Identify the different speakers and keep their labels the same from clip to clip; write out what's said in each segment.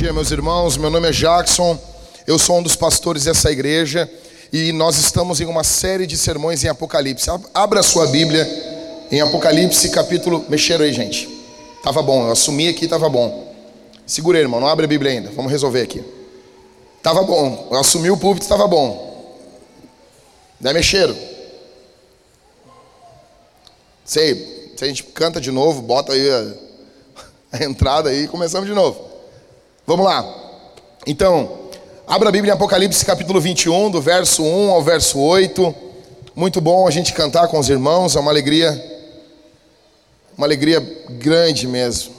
Speaker 1: Dia, meus irmãos. Meu nome é Jackson. Eu sou um dos pastores dessa igreja e nós estamos em uma série de sermões em Apocalipse. Abra sua Bíblia em Apocalipse, capítulo. Mexeram aí, gente. Tava bom, eu assumi aqui, tava bom. Segura aí, irmão, não abre a Bíblia ainda. Vamos resolver aqui. Tava bom, eu assumi o púlpito, tava bom. Daí mexeram. Sei, se a gente canta de novo, bota aí a, a entrada aí e começamos de novo. Vamos lá. Então, abra a Bíblia em Apocalipse capítulo 21, do verso 1 ao verso 8. Muito bom a gente cantar com os irmãos, é uma alegria, uma alegria grande mesmo.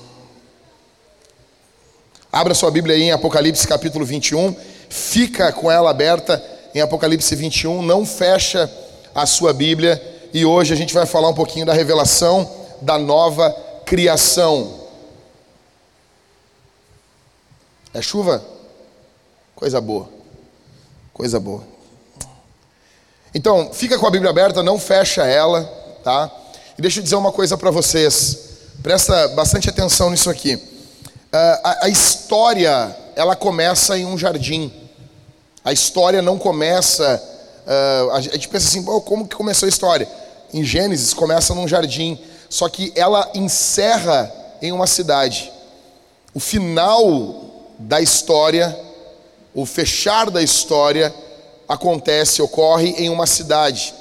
Speaker 1: Abra sua Bíblia aí em Apocalipse capítulo 21, fica com ela aberta em Apocalipse 21, não fecha a sua Bíblia e hoje a gente vai falar um pouquinho da revelação da nova criação. É chuva? Coisa boa. Coisa boa. Então, fica com a Bíblia aberta, não fecha ela, tá? E deixa eu dizer uma coisa para vocês. Presta bastante atenção nisso aqui. Uh, a, a história, ela começa em um jardim. A história não começa. Uh, a gente pensa assim, como que começou a história? Em Gênesis começa num jardim, só que ela encerra em uma cidade. O final da história, o fechar da história acontece, ocorre em uma cidade.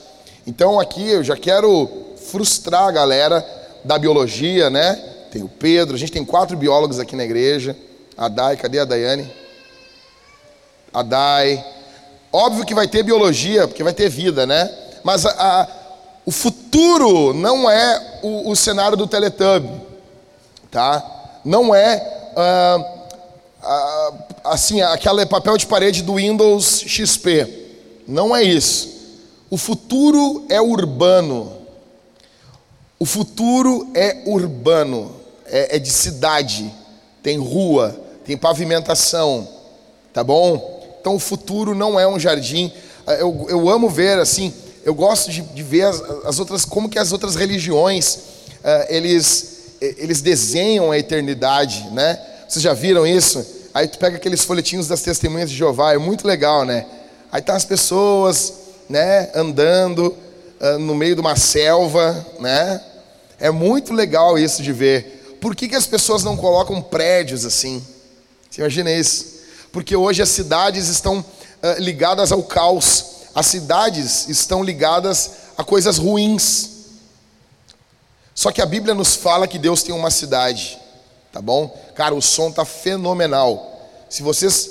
Speaker 1: Então aqui eu já quero frustrar a galera da biologia, né? Tem o Pedro, a gente tem quatro biólogos aqui na igreja. A Dai, cadê a Daiane? A Dai. Óbvio que vai ter biologia, porque vai ter vida, né? Mas a, a, o futuro não é o, o, cenário do Teletubby, tá? Não é. Uh, assim, aquele papel de parede do Windows XP. Não é isso. O futuro é urbano. O futuro é urbano, é, é de cidade, tem rua, tem pavimentação, tá bom? Então o futuro não é um jardim. Ah, eu, eu amo ver assim, eu gosto de, de ver as, as, outras, como que as outras religiões uh, eles, eles desenham a eternidade, né? Vocês já viram isso? Aí tu pega aqueles folhetinhos das testemunhas de Jeová, é muito legal, né? Aí tá as pessoas, né, andando uh, no meio de uma selva, né? É muito legal isso de ver. Por que, que as pessoas não colocam prédios assim? Você imagina isso? Porque hoje as cidades estão uh, ligadas ao caos, as cidades estão ligadas a coisas ruins. Só que a Bíblia nos fala que Deus tem uma cidade. Tá bom? Cara, o som tá fenomenal. Se vocês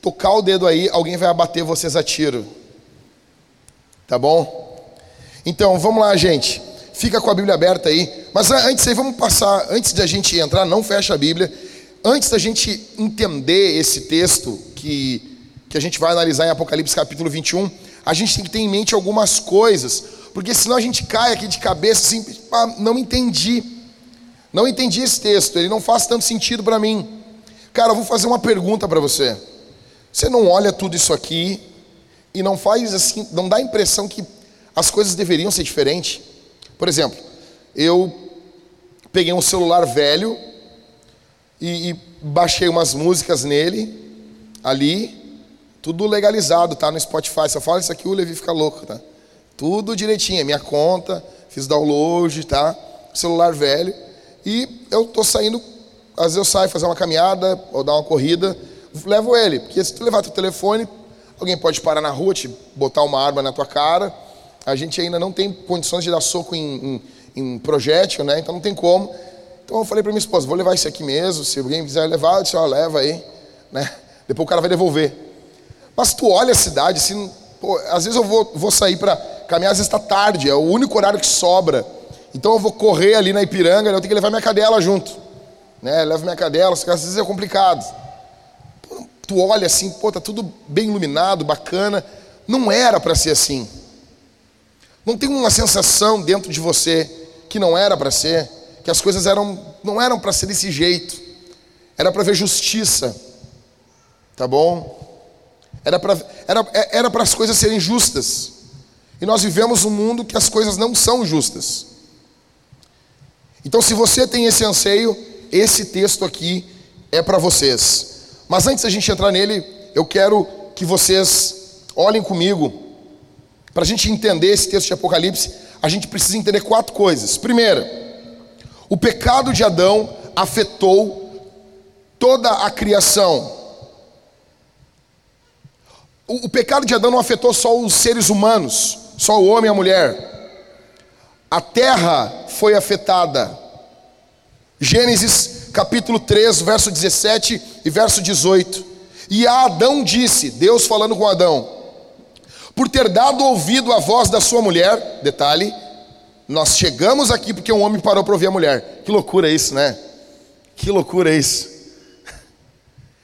Speaker 1: tocar o dedo aí, alguém vai abater vocês a tiro. Tá bom? Então, vamos lá, gente. Fica com a Bíblia aberta aí. Mas antes aí, vamos passar, antes de a gente entrar, não fecha a Bíblia. Antes da gente entender esse texto que, que a gente vai analisar em Apocalipse capítulo 21, a gente tem que ter em mente algumas coisas. Porque senão a gente cai aqui de cabeça assim, não entendi. Não entendi esse texto, ele não faz tanto sentido para mim. Cara, eu vou fazer uma pergunta para você. Você não olha tudo isso aqui e não faz assim, não dá a impressão que as coisas deveriam ser diferentes? Por exemplo, eu peguei um celular velho e, e baixei umas músicas nele, ali, tudo legalizado, tá no Spotify. Se eu falo isso aqui, o Levi fica louco, tá? Tudo direitinho, minha conta, fiz download, tá? Celular velho. E eu estou saindo, às vezes eu saio fazer uma caminhada ou dar uma corrida, levo ele, porque se tu levar teu telefone, alguém pode parar na rua, te botar uma arma na tua cara. A gente ainda não tem condições de dar soco em, em, em projétil, né? Então não tem como. Então eu falei para minha esposa, vou levar isso aqui mesmo, se alguém quiser levar, eu disse, ó, leva aí, né? Depois o cara vai devolver. Mas tu olha a cidade, assim, pô, às vezes eu vou, vou sair para caminhar, às vezes está tarde, é o único horário que sobra. Então eu vou correr ali na Ipiranga, eu tenho que levar minha cadela junto. Né? Levo minha cadela, às vezes é complicado. Tu olha assim, pô, tá tudo bem iluminado, bacana. Não era para ser assim. Não tem uma sensação dentro de você que não era para ser, que as coisas eram não eram para ser desse jeito. Era para ver justiça. Tá bom? Era para era, era para as coisas serem justas. E nós vivemos um mundo que as coisas não são justas. Então, se você tem esse anseio, esse texto aqui é para vocês. Mas antes da gente entrar nele, eu quero que vocês olhem comigo. Para a gente entender esse texto de Apocalipse, a gente precisa entender quatro coisas. Primeira, o pecado de Adão afetou toda a criação. O, o, pecado de Adão não afetou só os seres humanos, só o homem e a mulher. A terra foi afetada. Gênesis capítulo 3, verso 17 e verso 18. E a Adão disse, Deus falando com Adão, por ter dado ouvido à voz da sua mulher, detalhe, nós chegamos aqui porque um homem parou para ouvir a mulher. Que loucura isso, né? Que loucura isso.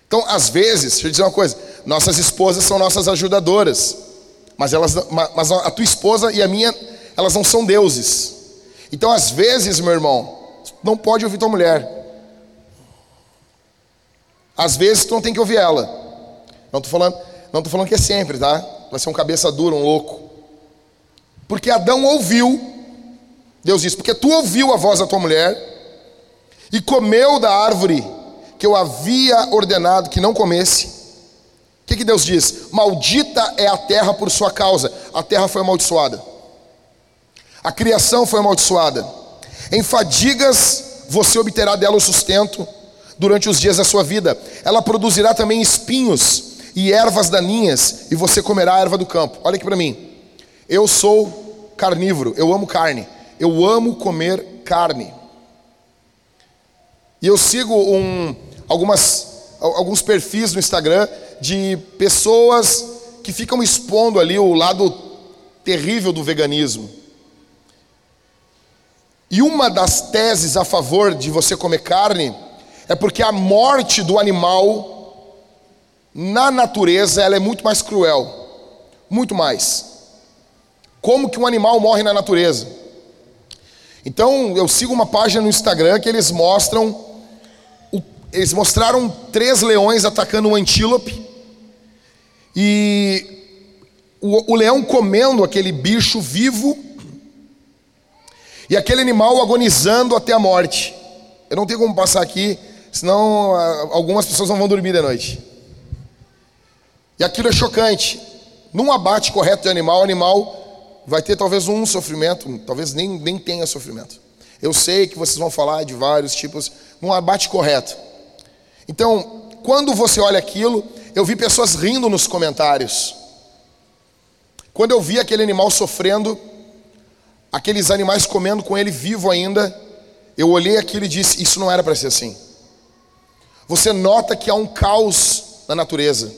Speaker 1: Então, às vezes, deixa eu dizer uma coisa: nossas esposas são nossas ajudadoras, mas, elas, mas a tua esposa e a minha, elas não são deuses. Então, às vezes, meu irmão, não pode ouvir tua mulher. Às vezes, tu não tem que ouvir ela. Não estou falando, falando que é sempre, tá? Vai ser um cabeça dura, um louco. Porque Adão ouviu Deus diz: Porque tu ouviu a voz da tua mulher e comeu da árvore que eu havia ordenado que não comesse. O que, que Deus diz? Maldita é a terra por sua causa. A terra foi amaldiçoada. A criação foi amaldiçoada. Em fadigas você obterá dela o sustento durante os dias da sua vida. Ela produzirá também espinhos e ervas daninhas, e você comerá a erva do campo. Olha aqui para mim. Eu sou carnívoro, eu amo carne. Eu amo comer carne. E eu sigo um, algumas, alguns perfis no Instagram de pessoas que ficam expondo ali o lado terrível do veganismo. E uma das teses a favor de você comer carne é porque a morte do animal na natureza ela é muito mais cruel, muito mais. Como que um animal morre na natureza? Então eu sigo uma página no Instagram que eles mostram, eles mostraram três leões atacando um antílope e o, o leão comendo aquele bicho vivo e aquele animal agonizando até a morte. Eu não tenho como passar aqui, senão ah, algumas pessoas não vão dormir de noite. E aquilo é chocante. Num abate correto de animal, o animal vai ter talvez um sofrimento, talvez nem, nem tenha sofrimento. Eu sei que vocês vão falar de vários tipos, num abate correto. Então, quando você olha aquilo, eu vi pessoas rindo nos comentários. Quando eu vi aquele animal sofrendo, aqueles animais comendo com ele vivo ainda, eu olhei aquilo e disse: Isso não era para ser assim. Você nota que há um caos na natureza.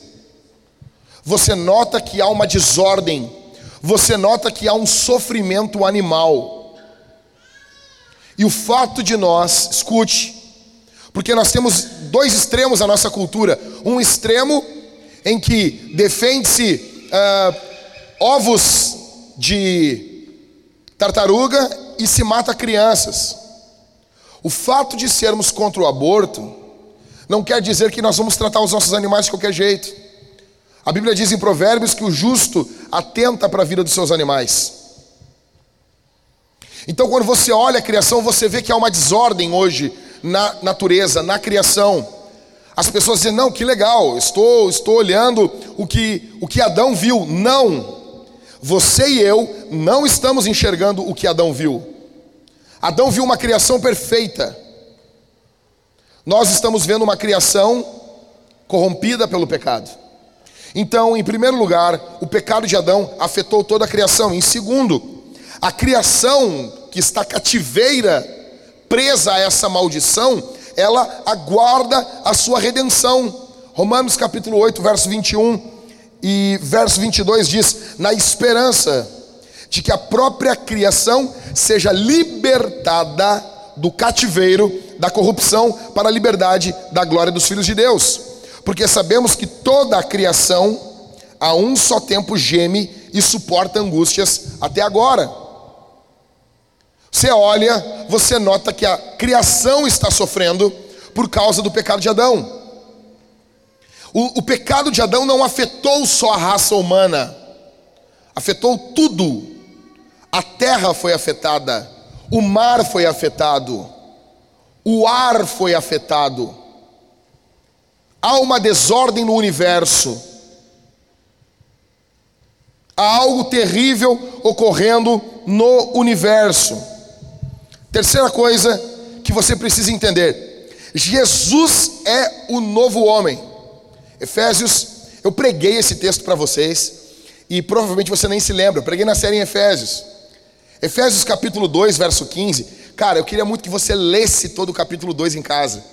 Speaker 1: Você nota que há uma desordem você nota que há um sofrimento animal. E o fato de nós, escute, porque nós temos dois extremos na nossa cultura: um extremo em que defende-se uh, ovos de tartaruga e se mata crianças. O fato de sermos contra o aborto não quer dizer que nós vamos tratar os nossos animais de qualquer jeito. A Bíblia diz em Provérbios que o justo atenta para a vida dos seus animais. Então, quando você olha a criação, você vê que há uma desordem hoje na natureza, na criação. As pessoas dizem: "Não, que legal, estou estou olhando o que o que Adão viu". Não. Você e eu não estamos enxergando o que Adão viu. Adão viu uma criação perfeita. Nós estamos vendo uma criação corrompida pelo pecado. Então, em primeiro lugar, o pecado de Adão afetou toda a criação. Em segundo, a criação que está cativeira, presa a essa maldição, ela aguarda a sua redenção. Romanos capítulo 8, verso 21 e verso 22 diz: Na esperança de que a própria criação seja libertada do cativeiro da corrupção para a liberdade da glória dos filhos de Deus porque sabemos que toda a criação a um só tempo geme e suporta angústias até agora. Você olha, você nota que a criação está sofrendo por causa do pecado de Adão. O, o pecado de Adão não afetou só a raça humana, afetou tudo. A terra foi afetada, o mar foi afetado, o ar foi afetado há uma desordem no universo. Há algo terrível ocorrendo no universo. Terceira coisa que você precisa entender: Jesus é o novo homem. Efésios, eu preguei esse texto para vocês e provavelmente você nem se lembra. Eu preguei na série em Efésios. Efésios capítulo 2, verso 15. Cara, eu queria muito que você lesse todo o capítulo 2 em casa.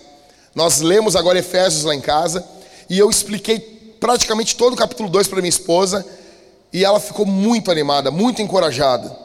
Speaker 1: Nós lemos agora Efésios lá em casa e eu expliquei praticamente todo o capítulo 2 para minha esposa e ela ficou muito animada, muito encorajada.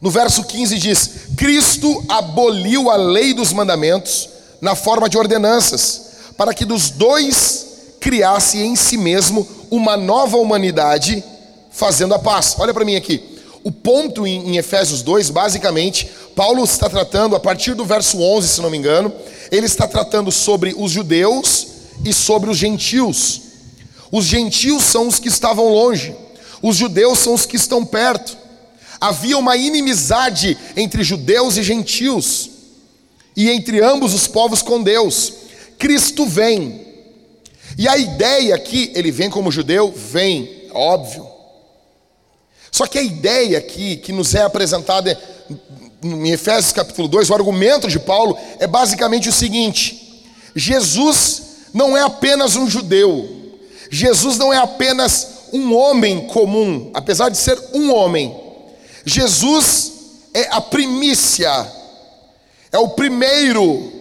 Speaker 1: No verso 15 diz: Cristo aboliu a lei dos mandamentos na forma de ordenanças, para que dos dois criasse em si mesmo uma nova humanidade, fazendo a paz. Olha para mim aqui. O ponto em, Efésios 2, basicamente, Paulo está tratando, a partir do verso 11, se não me engano, ele está tratando sobre os judeus e sobre os gentios. Os gentios são os que estavam longe, os judeus são os que estão perto. Havia uma inimizade entre judeus e gentios, e entre ambos os povos com Deus. Cristo vem, e a ideia aqui, ele vem como judeu? Vem, óbvio. Só que a ideia aqui, que nos é apresentada em Efésios capítulo 2, o argumento de Paulo é basicamente o seguinte: Jesus não é apenas um judeu, Jesus não é apenas um homem comum, apesar de ser um homem. Jesus é a primícia, é o primeiro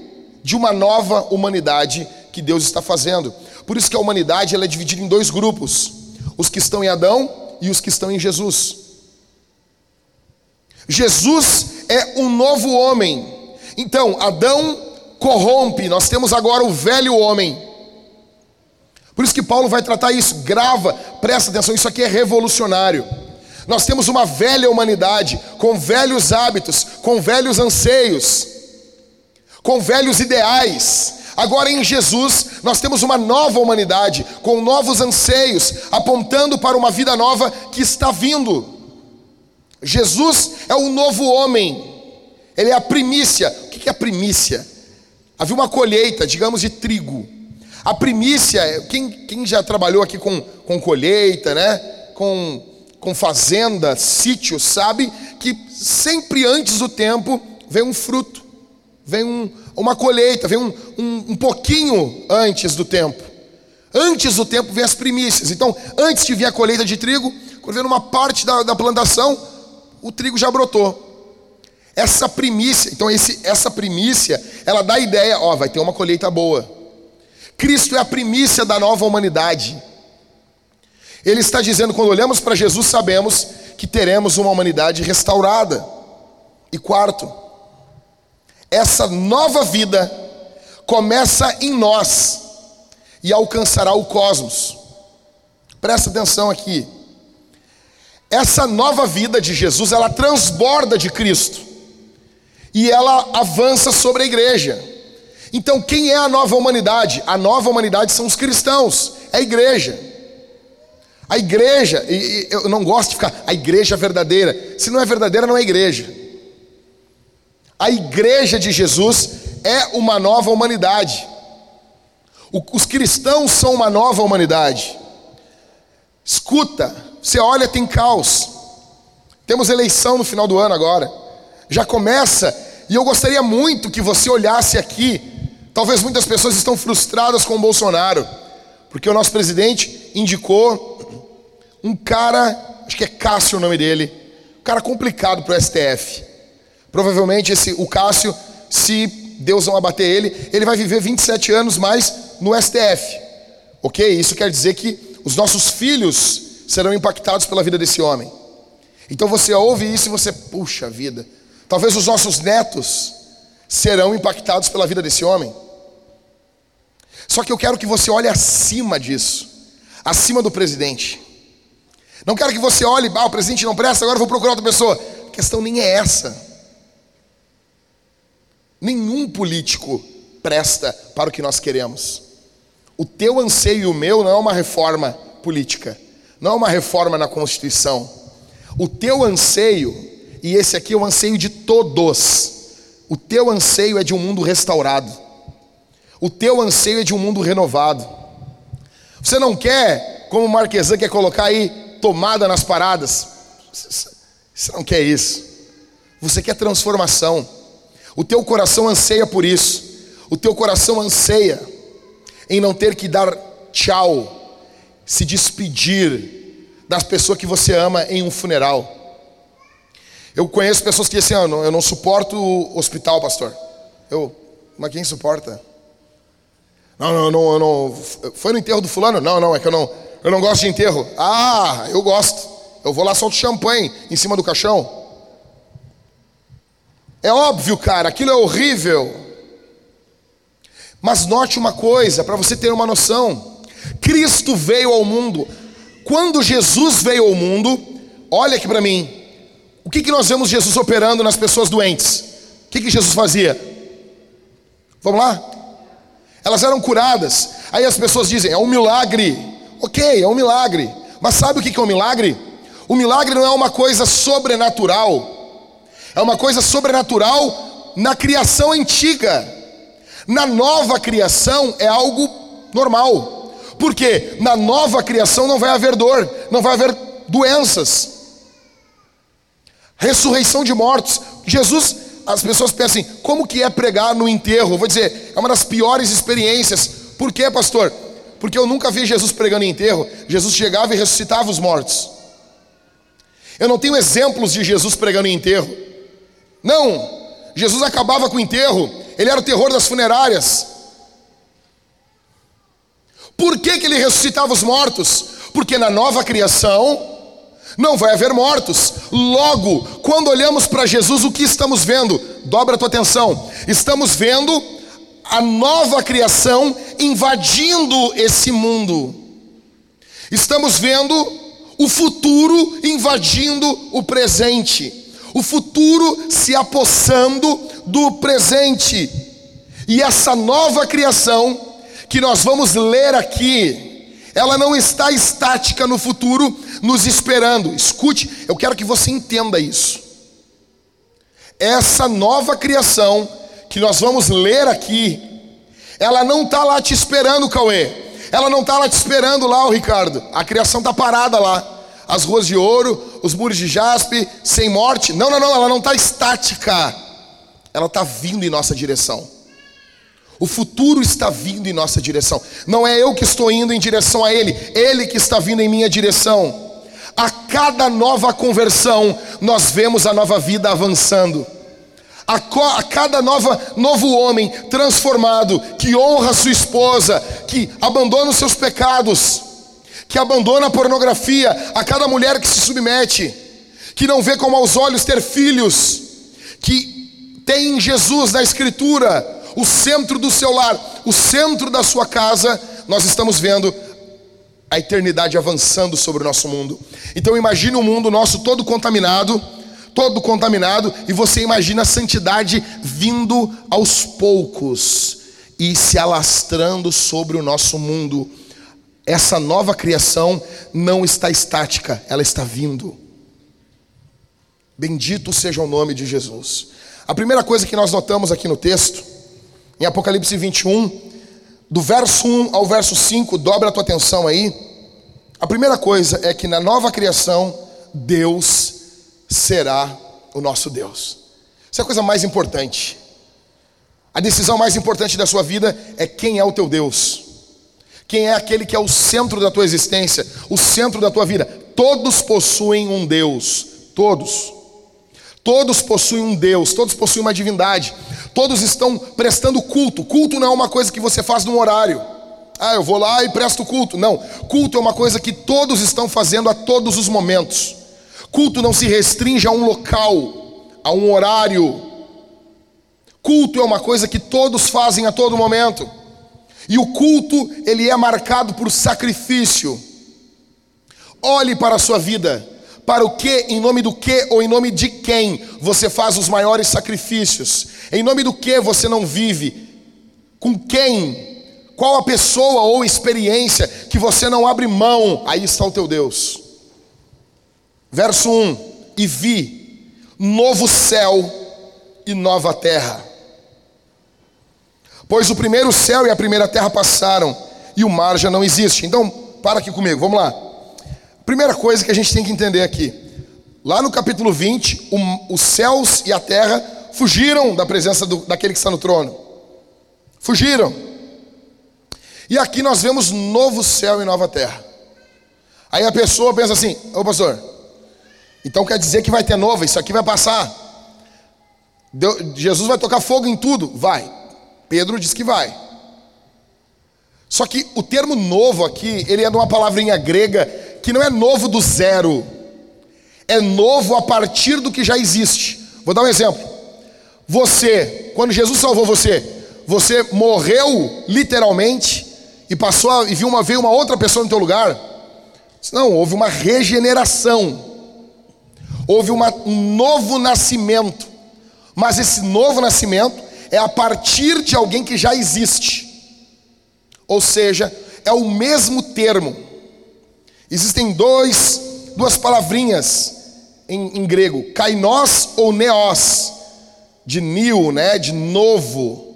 Speaker 1: de uma nova humanidade que Deus está fazendo. Por isso que a humanidade ela é dividida em dois grupos: os que estão em Adão e os que estão em Jesus. Jesus é um novo homem. Então, Adão corrompe, nós temos agora o velho homem. Por isso que Paulo vai tratar isso, grava, presta atenção, isso aqui é revolucionário. Nós temos uma velha humanidade, com velhos hábitos, com velhos anseios, com velhos ideais. Agora em Jesus, nós temos uma nova humanidade, com novos anseios, apontando para uma vida nova que está vindo. Jesus é o novo homem, ele é a primícia. O que é a primícia? Havia uma colheita, digamos, de trigo. A primícia, quem, quem já trabalhou aqui com, com colheita, né? com, com fazenda, sítio, sabe que sempre antes do tempo vem um fruto, vem um, uma colheita, vem um, um, um pouquinho antes do tempo. Antes do tempo vem as primícias. Então, antes de vir a colheita de trigo, quando vem uma parte da, da plantação, o trigo já brotou. Essa primícia, então esse, essa primícia, ela dá a ideia, ó, vai ter uma colheita boa. Cristo é a primícia da nova humanidade. Ele está dizendo, quando olhamos para Jesus, sabemos que teremos uma humanidade restaurada. E quarto, essa nova vida começa em nós e alcançará o cosmos. Presta atenção aqui. Essa nova vida de Jesus, ela transborda de Cristo. E ela avança sobre a igreja. Então, quem é a nova humanidade? A nova humanidade são os cristãos, é a igreja. A igreja, e, eu não gosto de ficar, a igreja verdadeira. Se não é verdadeira, não é igreja. A igreja de Jesus é uma nova humanidade. Os cristãos são uma nova humanidade. Escuta, você olha, tem caos. Temos eleição no final do ano agora. Já começa, e eu gostaria muito que você olhasse aqui Talvez muitas pessoas estão frustradas com o Bolsonaro, porque o nosso presidente indicou um cara, acho que é Cássio o nome dele, um cara complicado para o STF. Provavelmente esse, o Cássio, se Deus não abater ele, ele vai viver 27 anos mais no STF. Ok? Isso quer dizer que os nossos filhos serão impactados pela vida desse homem. Então você ouve isso e você, puxa vida, talvez os nossos netos serão impactados pela vida desse homem. Só que eu quero que você olhe acima disso, acima do presidente. Não quero que você olhe, ah, o presidente não presta, agora vou procurar outra pessoa. A questão nem é essa. Nenhum político presta para o que nós queremos. O teu anseio e o meu não é uma reforma política, não é uma reforma na Constituição. O teu anseio, e esse aqui é o anseio de todos, o teu anseio é de um mundo restaurado. O teu anseio é de um mundo renovado. Você não quer, como o Marquesan quer colocar aí, tomada nas paradas. Você não quer isso. Você quer transformação. O teu coração anseia por isso. O teu coração anseia em não ter que dar tchau, se despedir das pessoas que você ama em um funeral. Eu conheço pessoas que dizem assim, ah, eu não suporto o hospital, pastor. Eu, mas quem suporta? Não, não, não, eu não. Foi no enterro do fulano? Não, não, é que eu não, eu não gosto de enterro. Ah, eu gosto. Eu vou lá solto champanhe em cima do caixão. É óbvio, cara, aquilo é horrível. Mas note uma coisa, para você ter uma noção: Cristo veio ao mundo. Quando Jesus veio ao mundo, olha aqui para mim. O que, que nós vemos Jesus operando nas pessoas doentes? O que, que Jesus fazia? Vamos lá? Elas eram curadas. Aí as pessoas dizem: é um milagre. Ok, é um milagre. Mas sabe o que, que é um milagre? O milagre não é uma coisa sobrenatural. É uma coisa sobrenatural na criação antiga. Na nova criação é algo normal. Porque na nova criação não vai haver dor, não vai haver doenças. Ressurreição de mortos. Jesus, as pessoas pensam assim, como que é pregar no enterro? vou dizer, é uma das piores experiências. Por quê, pastor? Porque eu nunca vi Jesus pregando em enterro. Jesus chegava e ressuscitava os mortos. Eu não tenho exemplos de Jesus pregando em enterro. Não, Jesus acabava com o enterro, ele era o terror das funerárias. Por que, que ele ressuscitava os mortos? Porque na nova criação não vai haver mortos. Logo, quando olhamos para Jesus, o que estamos vendo? Dobra a tua atenção. Estamos vendo a nova criação invadindo esse mundo. Estamos vendo o futuro invadindo o presente o futuro se apossando do presente. E essa nova criação que nós vamos ler aqui, ela não está estática no futuro, nos esperando. Escute, eu quero que você entenda isso. Essa nova criação que nós vamos ler aqui, ela não está lá te esperando, Cauê. Ela não está lá te esperando lá, o Ricardo. A criação está parada lá as ruas de ouro, os muros de jaspe, sem morte. Não, não, não, ela não está estática. Ela está vindo em nossa direção. O futuro está vindo em nossa direção. Não é eu que estou indo em direção a Ele, Ele que está vindo em minha direção. A cada nova conversão, nós vemos a nova vida avançando. A, a, cada nova, novo homem transformado, que honra sua esposa, que abandona os seus pecados, que abandona a pornografia, a cada mulher que se submete, que não vê como aos olhos ter filhos, que tem em Jesus na Escritura o centro do seu lar, o centro da sua casa, nós estamos vendo a eternidade avançando sobre o nosso mundo. Então imagine um mundo nosso todo contaminado, todo contaminado, e você imagina a santidade vindo aos poucos e se alastrando sobre o nosso mundo essa nova criação não está estática, ela está vindo. Bendito seja o nome de Jesus. A primeira coisa que nós notamos aqui no texto, em Apocalipse 21, do verso 1 ao verso 5, dobra a tua atenção aí. A primeira coisa é que na nova criação, Deus será o nosso Deus. Isso é a coisa mais importante. A decisão mais importante da sua vida é quem é o teu Deus. Quem é aquele que é o centro da tua existência, o centro da tua vida? Todos possuem um Deus, todos. Todos possuem um Deus, todos possuem uma divindade, todos estão prestando culto. Culto não é uma coisa que você faz num horário. Ah, eu vou lá e presto culto. Não, culto é uma coisa que todos estão fazendo a todos os momentos. Culto não se restringe a um local, a um horário. Culto é uma coisa que todos fazem a todo momento. E o culto, ele é marcado por sacrifício. Olhe para a sua vida, para o que, em nome do que ou em nome de quem você faz os maiores sacrifícios? Em nome do que você não vive? Com quem? Qual a pessoa ou experiência que você não abre mão? Aí está o teu Deus. Verso 1: E vi novo céu e nova terra Pois o primeiro céu e a primeira terra passaram, e o mar já não existe. Então, para aqui comigo, vamos lá. Primeira coisa que a gente tem que entender aqui. Lá no capítulo 20, o, os céus e a terra fugiram da presença do, daquele que está no trono. Fugiram. E aqui nós vemos novo céu e nova terra. Aí a pessoa pensa assim: Ô pastor, então quer dizer que vai ter novo, isso aqui vai passar. Deus, Jesus vai tocar fogo em tudo? Vai. Pedro diz que vai. Só que o termo novo aqui, ele é de uma palavrinha grega que não é novo do zero, é novo a partir do que já existe. Vou dar um exemplo. Você, quando Jesus salvou você, você morreu literalmente e passou a, e viu uma veio uma outra pessoa no teu lugar? Não, houve uma regeneração. Houve uma, um novo nascimento. Mas esse novo nascimento é a partir de alguém que já existe. Ou seja, é o mesmo termo. Existem dois, duas palavrinhas em, em grego, kainos ou neos, de new, né, de novo.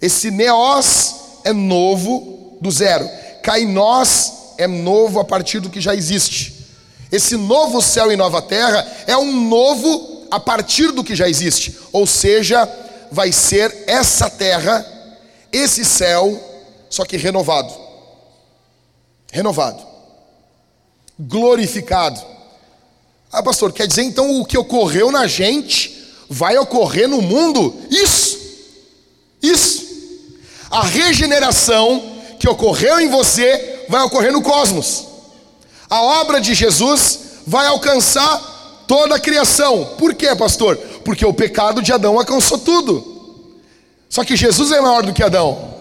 Speaker 1: Esse neos é novo do zero. Kainos é novo a partir do que já existe. Esse novo céu e nova terra é um novo a partir do que já existe. Ou seja, vai ser essa terra, esse céu, só que renovado. Renovado. Glorificado. Ah, pastor, quer dizer então o que ocorreu na gente vai ocorrer no mundo? Isso. Isso. A regeneração que ocorreu em você vai ocorrer no cosmos. A obra de Jesus vai alcançar toda a criação. Por quê, pastor? Porque o pecado de Adão alcançou tudo. Só que Jesus é maior do que Adão.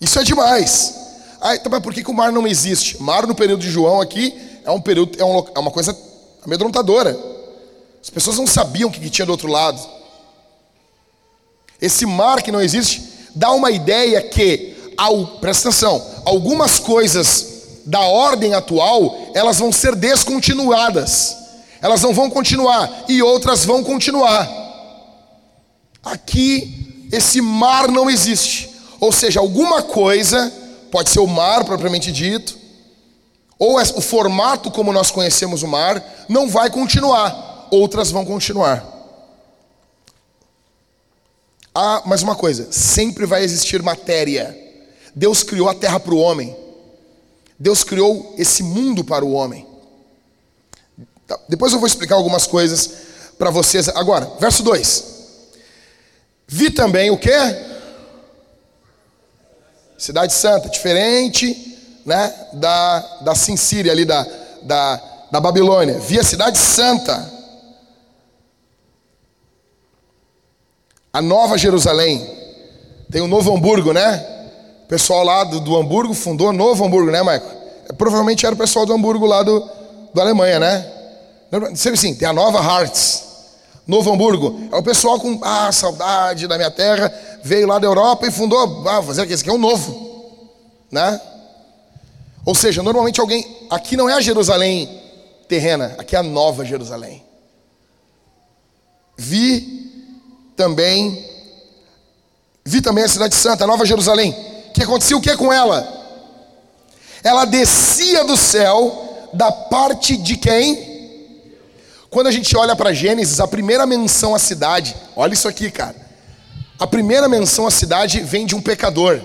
Speaker 1: Isso é demais. Ah, então, mas por que, que o mar não existe? Mar no período de João aqui é um período, é, um, é uma coisa amedrontadora. As pessoas não sabiam o que, tinha do outro lado. Esse mar que não existe dá uma ideia que, ao, presta atenção, algumas coisas da ordem atual, elas vão ser descontinuadas. Elas não vão continuar e outras vão continuar. Aqui esse mar não existe. Ou seja, alguma coisa, pode ser o mar propriamente dito, ou o formato como nós conhecemos o mar, não vai continuar, outras vão continuar. Ah, mas uma coisa, sempre vai existir matéria. Deus criou a terra para o homem. Deus criou esse mundo para o homem. Tá, depois eu vou explicar algumas coisas para vocês. Agora, verso 2. Vi também o que? Cidade Santa, diferente né, da, da Sincíria ali, da, da, da Babilônia. Vi a Cidade Santa. A Nova Jerusalém. Tem o Novo Hamburgo, né? O pessoal lá do, do Hamburgo fundou Novo Hamburgo, né, Marco? É, provavelmente era o pessoal do Hamburgo lá do, do Alemanha, né? Sempre assim, tem a Nova Hearts. Novo Hamburgo. É o pessoal com ah, saudade da minha terra, veio lá da Europa e fundou, ah, fazer aqui, esse aqui é um novo, né? Ou seja, normalmente alguém, aqui não é a Jerusalém terrena, aqui é a nova Jerusalém. Vi também, vi também a cidade santa, a nova Jerusalém. Que acontecia o que com ela? Ela descia do céu da parte de quem? Quando a gente olha para Gênesis, a primeira menção à cidade, olha isso aqui, cara. A primeira menção à cidade vem de um pecador.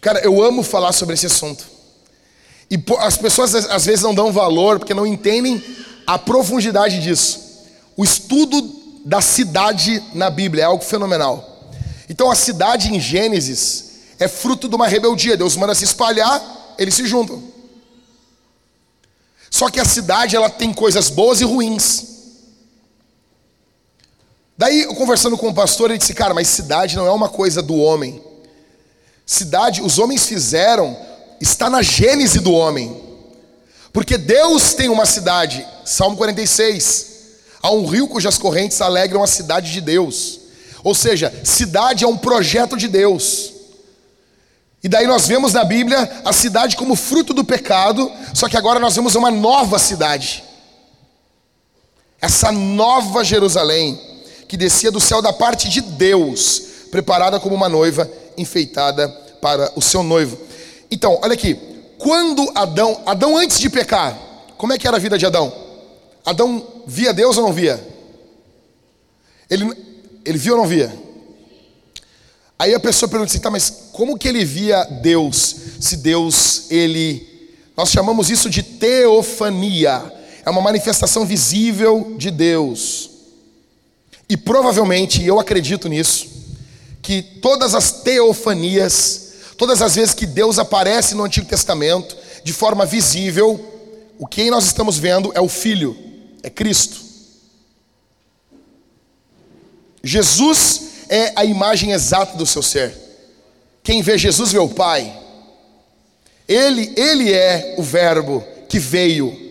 Speaker 1: Cara, eu amo falar sobre esse assunto. E as pessoas às vezes não dão valor porque não entendem a profundidade disso. O estudo da cidade na Bíblia é algo fenomenal. Então a cidade em Gênesis é fruto de uma rebeldia. Deus manda se espalhar, eles se juntam. Só que a cidade ela tem coisas boas e ruins. Daí, eu conversando com o pastor, ele disse: Cara, mas cidade não é uma coisa do homem. Cidade, os homens fizeram, está na gênese do homem. Porque Deus tem uma cidade, Salmo 46. Há um rio cujas correntes alegram a cidade de Deus. Ou seja, cidade é um projeto de Deus. E daí nós vemos na Bíblia a cidade como fruto do pecado, só que agora nós vemos uma nova cidade. Essa nova Jerusalém, que descia do céu da parte de Deus, preparada como uma noiva enfeitada para o seu noivo. Então, olha aqui, quando Adão, Adão antes de pecar, como é que era a vida de Adão? Adão via Deus ou não via? Ele, ele via ou não via? Aí a pessoa pergunta assim, tá, mas como que ele via Deus? Se Deus, ele. Nós chamamos isso de teofania. É uma manifestação visível de Deus. E provavelmente, eu acredito nisso, que todas as teofanias, todas as vezes que Deus aparece no Antigo Testamento, de forma visível, o que nós estamos vendo é o Filho, é Cristo. Jesus é a imagem exata do seu ser. Quem vê Jesus vê o Pai. Ele, ele é o Verbo que veio.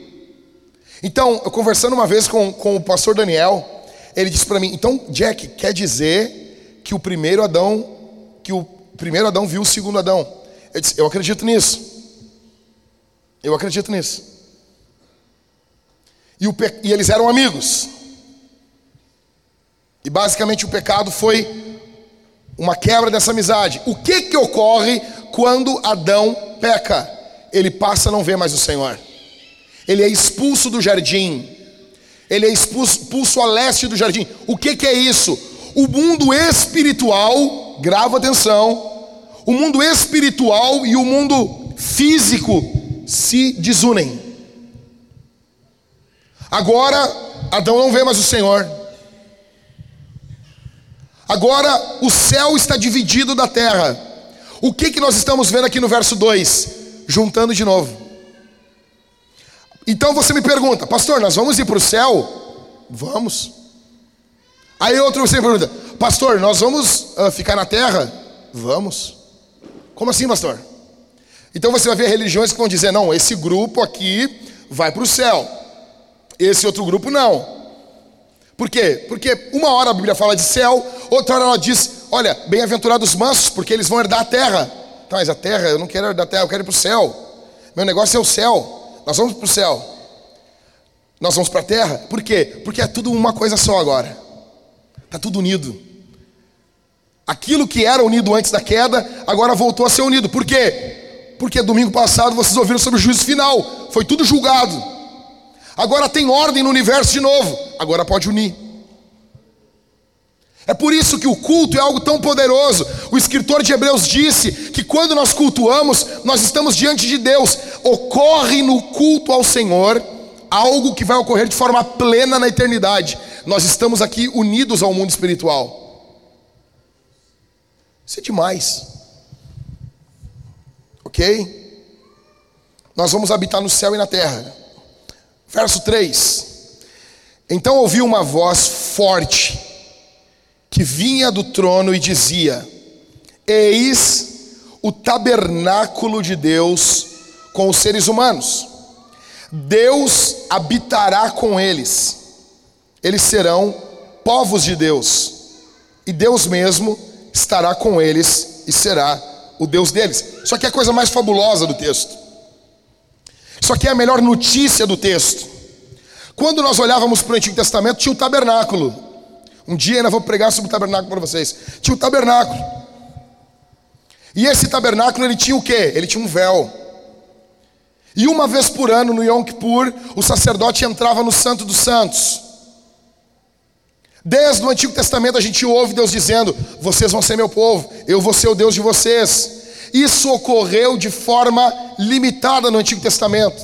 Speaker 1: Então, eu conversando uma vez com, com o pastor Daniel, ele disse para mim: então, Jack, quer dizer que o primeiro Adão, que o primeiro Adão viu o segundo Adão? Eu disse: eu acredito nisso. Eu acredito nisso. E, o, e eles eram amigos. E basicamente o pecado foi uma quebra dessa amizade. O que que ocorre quando Adão peca? Ele passa a não ver mais o Senhor. Ele é expulso do jardim. Ele é expulso, expulso a leste do jardim. O que que é isso? O mundo espiritual, grava atenção, o mundo espiritual e o mundo físico se desunem. Agora Adão não vê mais o Senhor. Agora o céu está dividido da terra. O que, que nós estamos vendo aqui no verso 2? Juntando de novo. Então você me pergunta, pastor, nós vamos ir para o céu? Vamos. Aí outro você me pergunta, pastor, nós vamos uh, ficar na terra? Vamos. Como assim, pastor? Então você vai ver religiões que vão dizer, não, esse grupo aqui vai para o céu, esse outro grupo não. Por quê? Porque uma hora a Bíblia fala de céu, outra hora ela diz: olha, bem-aventurados mansos, porque eles vão herdar a terra. Tá, mas a terra, eu não quero herdar a terra, eu quero ir para o céu. Meu negócio é o céu. Nós vamos para o céu. Nós vamos para a terra. Por quê? Porque é tudo uma coisa só agora. Está tudo unido. Aquilo que era unido antes da queda, agora voltou a ser unido. Por quê? Porque domingo passado vocês ouviram sobre o juízo final. Foi tudo julgado. Agora tem ordem no universo de novo. Agora pode unir. É por isso que o culto é algo tão poderoso. O escritor de Hebreus disse que quando nós cultuamos, nós estamos diante de Deus. Ocorre no culto ao Senhor algo que vai ocorrer de forma plena na eternidade. Nós estamos aqui unidos ao mundo espiritual. Isso é demais. Ok? Nós vamos habitar no céu e na terra. Verso 3: Então ouvi uma voz forte que vinha do trono e dizia: Eis o tabernáculo de Deus com os seres humanos. Deus habitará com eles. Eles serão povos de Deus. E Deus mesmo estará com eles e será o Deus deles. Só que é a coisa mais fabulosa do texto. Isso aqui é a melhor notícia do texto. Quando nós olhávamos para o Antigo Testamento, tinha o tabernáculo. Um dia ainda vou pregar sobre o tabernáculo para vocês. Tinha o tabernáculo. E esse tabernáculo ele tinha o quê? Ele tinha um véu. E uma vez por ano, no Yom Kippur, o sacerdote entrava no Santo dos Santos. Desde o Antigo Testamento a gente ouve Deus dizendo: Vocês vão ser meu povo, eu vou ser o Deus de vocês. Isso ocorreu de forma limitada no Antigo Testamento.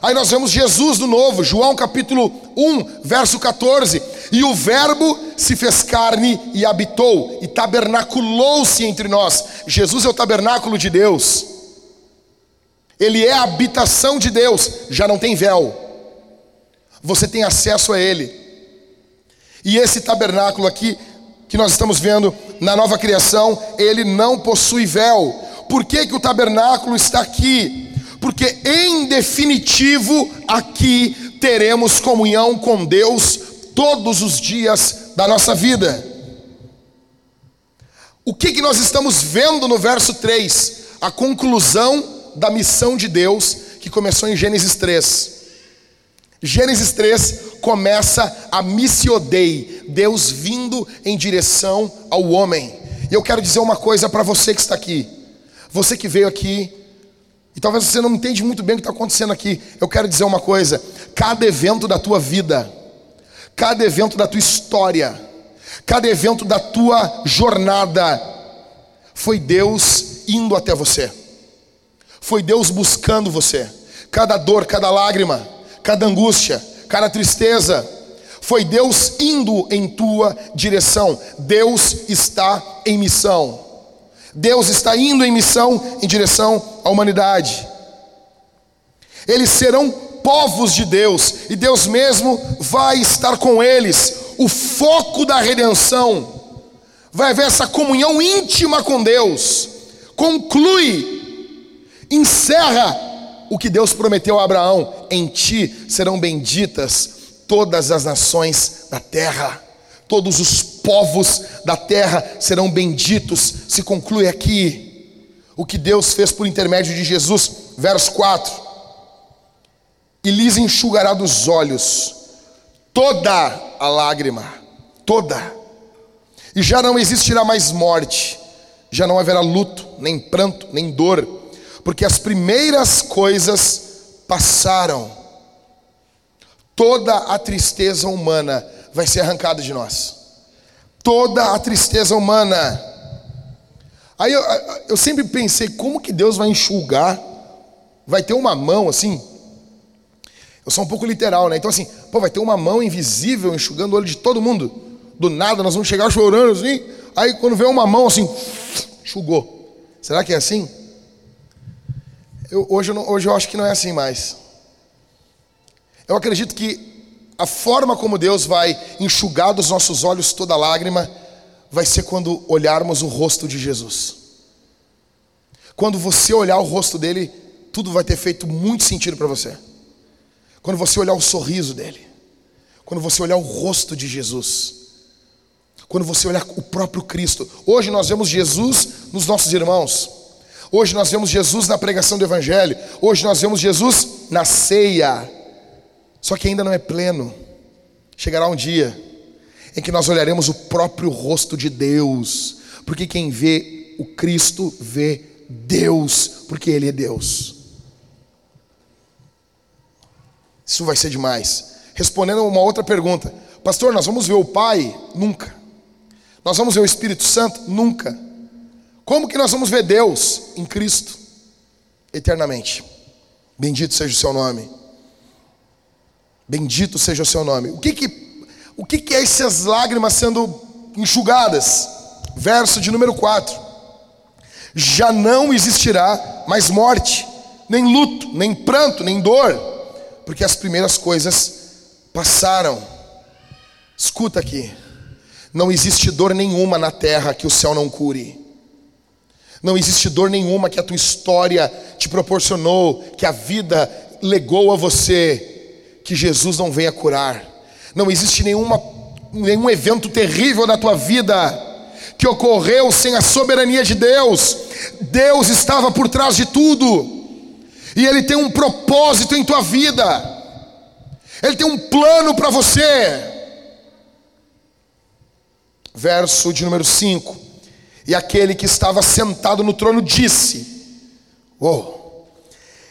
Speaker 1: Aí nós vemos Jesus no Novo, João capítulo 1, verso 14. E o Verbo se fez carne e habitou, e tabernaculou-se entre nós. Jesus é o tabernáculo de Deus. Ele é a habitação de Deus, já não tem véu. Você tem acesso a Ele. E esse tabernáculo aqui, que nós estamos vendo na nova criação, ele não possui véu. Por que, que o tabernáculo está aqui? Porque em definitivo aqui teremos comunhão com Deus todos os dias da nossa vida. O que, que nós estamos vendo no verso 3? A conclusão da missão de Deus que começou em Gênesis 3. Gênesis 3 começa a missiodei, Deus vindo em direção ao homem. E eu quero dizer uma coisa para você que está aqui. Você que veio aqui e talvez você não entende muito bem o que está acontecendo aqui. Eu quero dizer uma coisa: cada evento da tua vida, cada evento da tua história, cada evento da tua jornada, foi Deus indo até você, foi Deus buscando você. Cada dor, cada lágrima, cada angústia, cada tristeza, foi Deus indo em tua direção. Deus está em missão. Deus está indo em missão em direção à humanidade. Eles serão povos de Deus e Deus mesmo vai estar com eles. O foco da redenção vai haver essa comunhão íntima com Deus. Conclui, encerra o que Deus prometeu a Abraão: em ti serão benditas todas as nações da terra todos os povos da terra serão benditos. Se conclui aqui o que Deus fez por intermédio de Jesus, verso 4: E lhes enxugará dos olhos toda a lágrima, toda, e já não existirá mais morte, já não haverá luto, nem pranto, nem dor, porque as primeiras coisas passaram. Toda a tristeza humana vai ser arrancada de nós. Toda a tristeza humana. Aí eu, eu sempre pensei, como que Deus vai enxugar? Vai ter uma mão assim? Eu sou um pouco literal, né? Então assim, pô, vai ter uma mão invisível enxugando o olho de todo mundo. Do nada nós vamos chegar chorando assim. Aí quando vem uma mão assim, enxugou. Será que é assim? Eu, hoje, eu não, hoje eu acho que não é assim mais. Eu acredito que a forma como Deus vai enxugar dos nossos olhos toda lágrima vai ser quando olharmos o rosto de Jesus. Quando você olhar o rosto dele, tudo vai ter feito muito sentido para você. Quando você olhar o sorriso dele, quando você olhar o rosto de Jesus, quando você olhar o próprio Cristo. Hoje nós vemos Jesus nos nossos irmãos. Hoje nós vemos Jesus na pregação do Evangelho. Hoje nós vemos Jesus na ceia. Só que ainda não é pleno. Chegará um dia em que nós olharemos o próprio rosto de Deus, porque quem vê o Cristo vê Deus, porque Ele é Deus. Isso vai ser demais. Respondendo a uma outra pergunta, pastor, nós vamos ver o Pai? Nunca. Nós vamos ver o Espírito Santo? Nunca. Como que nós vamos ver Deus? Em Cristo, eternamente. Bendito seja o seu nome. Bendito seja o seu nome. O que que, o que, que é essas lágrimas sendo enxugadas? Verso de número 4. Já não existirá mais morte, nem luto, nem pranto, nem dor, porque as primeiras coisas passaram. Escuta aqui. Não existe dor nenhuma na terra que o céu não cure. Não existe dor nenhuma que a tua história te proporcionou, que a vida legou a você, que Jesus não venha curar. Não existe nenhuma, nenhum evento terrível na tua vida que ocorreu sem a soberania de Deus. Deus estava por trás de tudo. E Ele tem um propósito em tua vida. Ele tem um plano para você. Verso de número 5. E aquele que estava sentado no trono disse: Oh,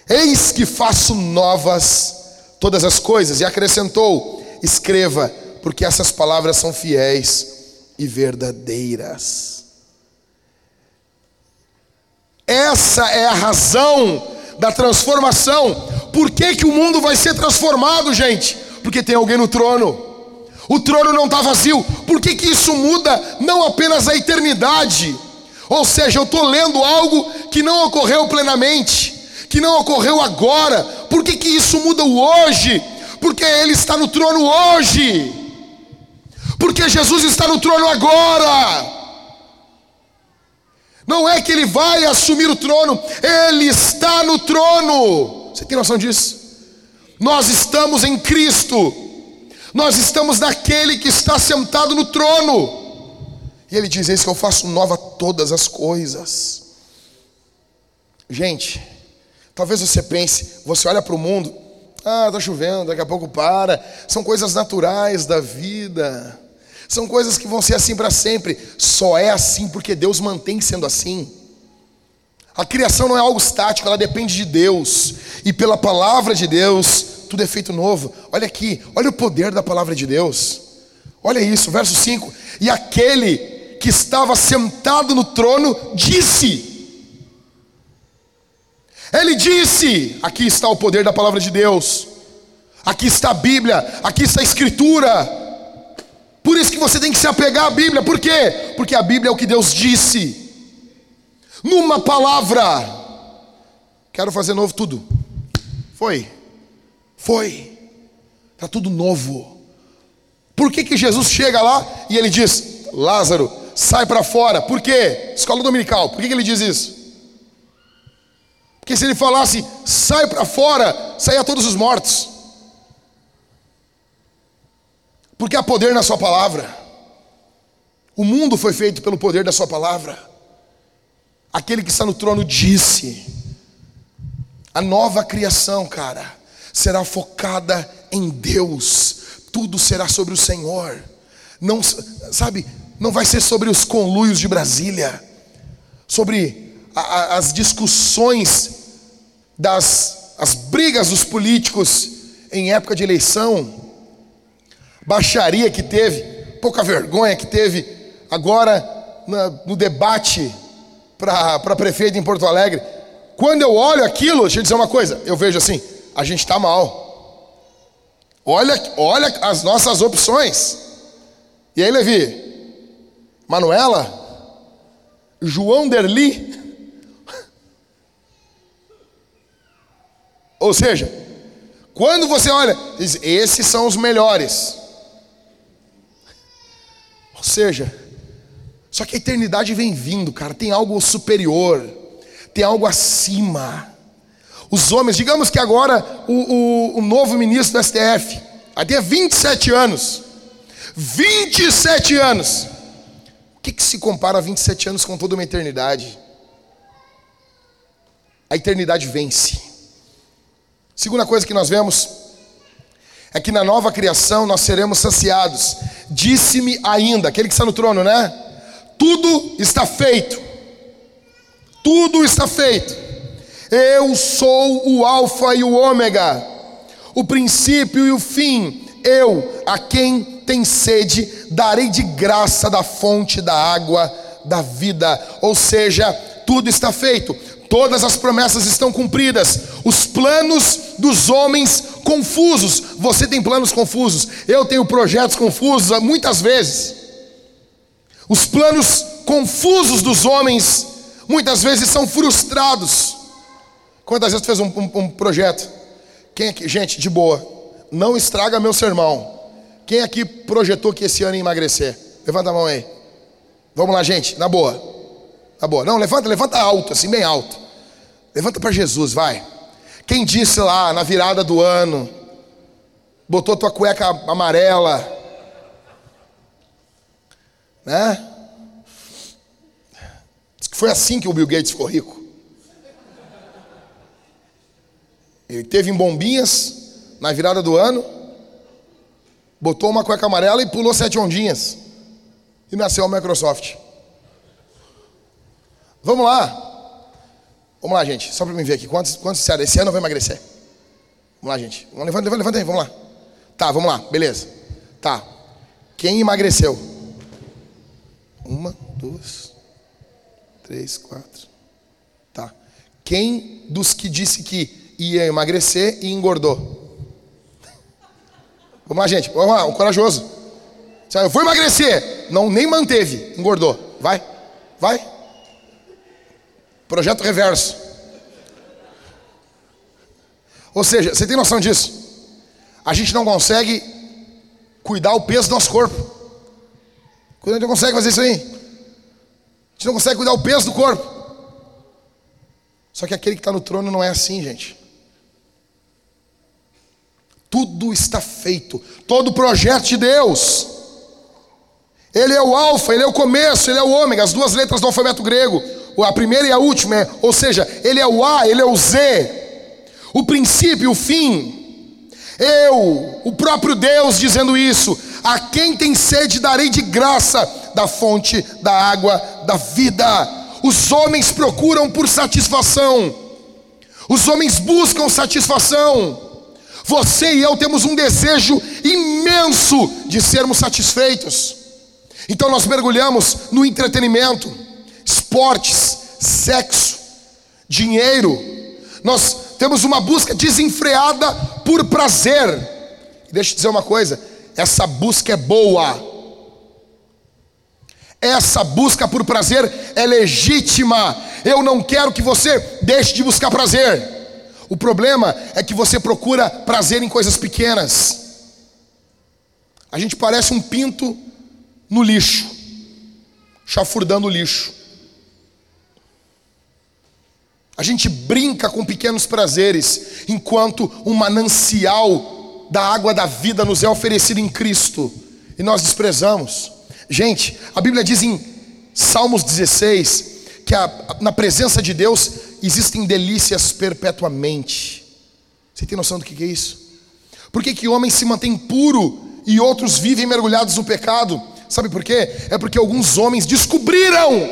Speaker 1: eis que faço novas todas as coisas, e acrescentou: escreva, porque essas palavras são fiéis e verdadeiras. Essa é a razão da transformação. Por que, que o mundo vai ser transformado, gente? Porque tem alguém no trono. O trono não está vazio. Por que, que isso muda não apenas a eternidade? Ou seja, eu estou lendo algo que não ocorreu plenamente que não ocorreu agora. Por que, que isso muda o hoje? Porque Ele está no trono hoje. Porque Jesus está no trono agora. Não é que Ele vai assumir o trono, Ele está no trono. Você tem noção disso? Nós estamos em Cristo. Nós estamos naquele que está sentado no trono. E ele diz: Eis que eu faço nova todas as coisas. Gente, Talvez você pense, você olha para o mundo, ah, está chovendo, daqui a pouco para. São coisas naturais da vida. São coisas que vão ser assim para sempre. Só é assim porque Deus mantém sendo assim. A criação não é algo estático, ela depende de Deus. E pela palavra de Deus, tudo é feito novo. Olha aqui, olha o poder da palavra de Deus. Olha isso, verso 5. E aquele que estava sentado no trono disse: Ele disse: Aqui está o poder da palavra de Deus. Aqui está a Bíblia, aqui está a Escritura. Por isso que você tem que se apegar à Bíblia. Por quê? Porque a Bíblia é o que Deus disse. Numa palavra. Quero fazer novo tudo. Foi. Foi. Está tudo novo. Por que, que Jesus chega lá e ele diz: Lázaro, sai para fora? Por quê? Escola dominical. Por que, que ele diz isso? Porque se ele falasse, sai para fora, saia todos os mortos. Porque há poder na Sua palavra. O mundo foi feito pelo poder da Sua palavra. Aquele que está no trono disse: a nova criação, cara, será focada em Deus, tudo será sobre o Senhor. Não, sabe, não vai ser sobre os conluios de Brasília, sobre a, as discussões das as brigas dos políticos em época de eleição, baixaria que teve, pouca vergonha que teve agora na, no debate para prefeito em Porto Alegre. Quando eu olho aquilo, deixa eu dizer uma coisa, eu vejo assim, a gente está mal. Olha, olha as nossas opções. E aí, Levi? Manuela? João Derli? Ou seja, quando você olha, diz, esses são os melhores. Ou seja, só que a eternidade vem vindo, cara, tem algo superior, tem algo acima. Os homens, digamos que agora o, o, o novo ministro do STF, até 27 anos, 27 anos, o que, que se compara a 27 anos com toda uma eternidade? A eternidade vence. Segunda coisa que nós vemos é que na nova criação nós seremos saciados. Disse-me ainda, aquele que está no trono, né? Tudo está feito. Tudo está feito. Eu sou o Alfa e o Ômega, o princípio e o fim. Eu, a quem tem sede, darei de graça da fonte da água da vida. Ou seja, tudo está feito. Todas as promessas estão cumpridas. Os planos dos homens confusos. Você tem planos confusos. Eu tenho projetos confusos muitas vezes. Os planos confusos dos homens muitas vezes são frustrados. Quantas vezes tu fez um, um, um projeto? Quem aqui, gente, de boa, não estraga meu sermão. Quem aqui projetou que esse ano ia emagrecer? Levanta a mão aí. Vamos lá, gente, na boa. Na boa. Não, levanta, levanta alto, assim, bem alto. Levanta para Jesus, vai. Quem disse lá na virada do ano, botou tua cueca amarela, né? Diz que foi assim que o Bill Gates ficou rico. Ele teve em bombinhas na virada do ano, botou uma cueca amarela e pulou sete ondinhas. E nasceu a Microsoft. Vamos lá. Vamos lá, gente. Só para me ver aqui. Quantos, quantos disseram? Esse ano eu vou emagrecer. Vamos lá, gente. Vamos, levanta, levanta, levanta aí. Vamos lá. Tá, vamos lá. Beleza. Tá. Quem emagreceu? Uma, duas, três, quatro. Tá. Quem dos que disse que ia emagrecer e engordou? Vamos lá, gente. Vamos lá, um corajoso. Eu vou emagrecer. Não, nem manteve. Engordou. Vai. Vai. Projeto reverso. Ou seja, você tem noção disso? A gente não consegue cuidar o peso do nosso corpo. A gente não consegue fazer isso aí. A gente não consegue cuidar o peso do corpo. Só que aquele que está no trono não é assim, gente. Tudo está feito. Todo o projeto de Deus. Ele é o alfa, ele é o começo, ele é o ômega, as duas letras do alfabeto grego a primeira e a última, é, ou seja, ele é o A, ele é o Z, o princípio, o fim. Eu, o próprio Deus dizendo isso, A quem tem sede, darei de graça da fonte da água da vida. Os homens procuram por satisfação, os homens buscam satisfação. Você e eu temos um desejo imenso de sermos satisfeitos. Então nós mergulhamos no entretenimento, esportes, sexo, dinheiro. Nós temos uma busca desenfreada por prazer. Deixa eu dizer uma coisa: essa busca é boa. Essa busca por prazer é legítima. Eu não quero que você deixe de buscar prazer. O problema é que você procura prazer em coisas pequenas. A gente parece um pinto no lixo, chafurdando o lixo. A gente brinca com pequenos prazeres, enquanto um manancial da água da vida nos é oferecido em Cristo, e nós desprezamos. Gente, a Bíblia diz em Salmos 16 que a, na presença de Deus existem delícias perpetuamente. Você tem noção do que é isso? Por que, que homem se mantém puro e outros vivem mergulhados no pecado? Sabe por quê? É porque alguns homens descobriram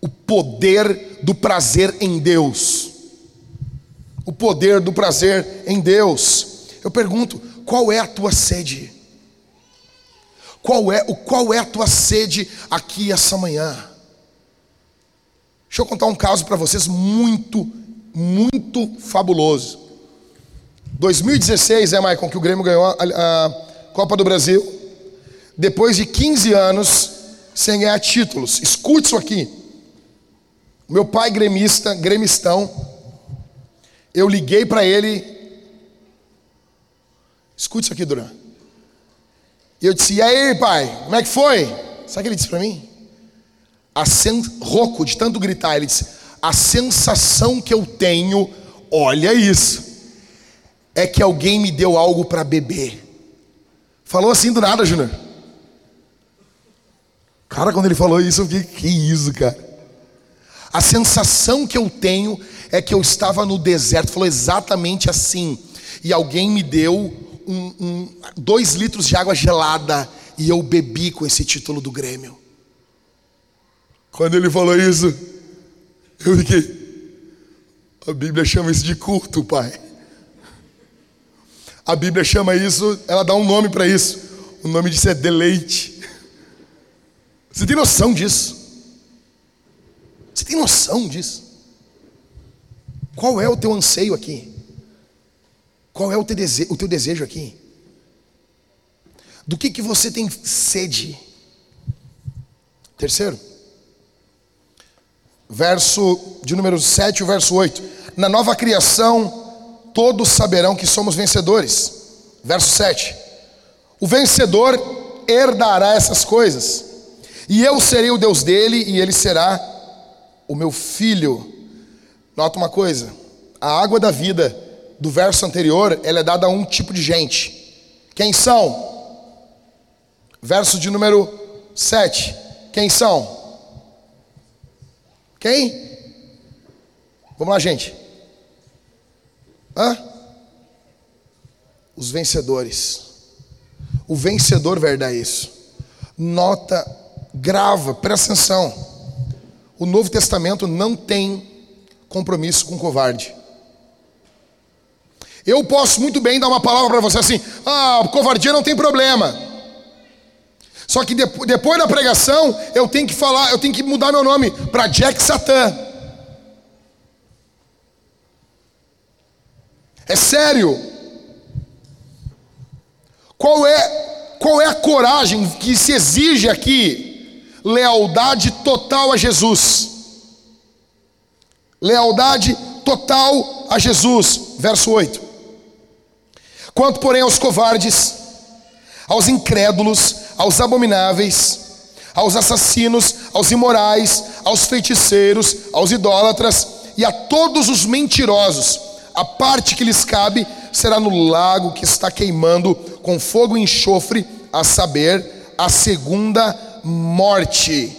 Speaker 1: o poder do prazer em Deus. O poder do prazer em Deus. Eu pergunto, qual é a tua sede? Qual é, o qual é a tua sede aqui essa manhã? Deixa eu contar um caso para vocês muito, muito fabuloso. 2016, é, Maicon, que o Grêmio ganhou a, a Copa do Brasil. Depois de 15 anos sem ganhar títulos. Escute isso aqui. Meu pai gremista, gremistão, eu liguei para ele. Escute isso aqui, Duran. E eu disse: E aí, pai, como é que foi? Sabe o que ele disse para mim? A sen... Rouco, de tanto gritar, ele disse: A sensação que eu tenho, olha isso, é que alguém me deu algo para beber. Falou assim do nada, Júnior. Cara, quando ele falou isso, eu fiquei: Que isso, cara? A sensação que eu tenho é que eu estava no deserto, falou exatamente assim. E alguém me deu um, um, dois litros de água gelada e eu bebi com esse título do Grêmio. Quando ele falou isso, eu fiquei. A Bíblia chama isso de culto, pai. A Bíblia chama isso, ela dá um nome para isso. O nome disso é deleite. Você tem noção disso? Você tem noção disso? Qual é o teu anseio aqui? Qual é o teu, desejo, o teu desejo aqui? Do que, que você tem sede? Terceiro, verso de número 7, o verso 8. Na nova criação, todos saberão que somos vencedores. Verso 7. O vencedor herdará essas coisas, e eu serei o Deus dele, e ele será o meu filho. Nota uma coisa: a água da vida do verso anterior, ela é dada a um tipo de gente. Quem são? Verso de número 7. Quem são? Quem? Vamos lá, gente. Hã? Os vencedores. O vencedor vai dar isso. Nota, grava, presta atenção o Novo Testamento não tem compromisso com covarde. Eu posso muito bem dar uma palavra para você assim: ah, covardia não tem problema. Só que depois da pregação, eu tenho que falar, eu tenho que mudar meu nome para Jack Satã. É sério. Qual é, qual é a coragem que se exige aqui lealdade total a Jesus. Lealdade total a Jesus. Verso 8. Quanto, porém, aos covardes, aos incrédulos, aos abomináveis, aos assassinos, aos imorais, aos feiticeiros, aos idólatras e a todos os mentirosos, a parte que lhes cabe será no lago que está queimando com fogo e enxofre, a saber, a segunda morte.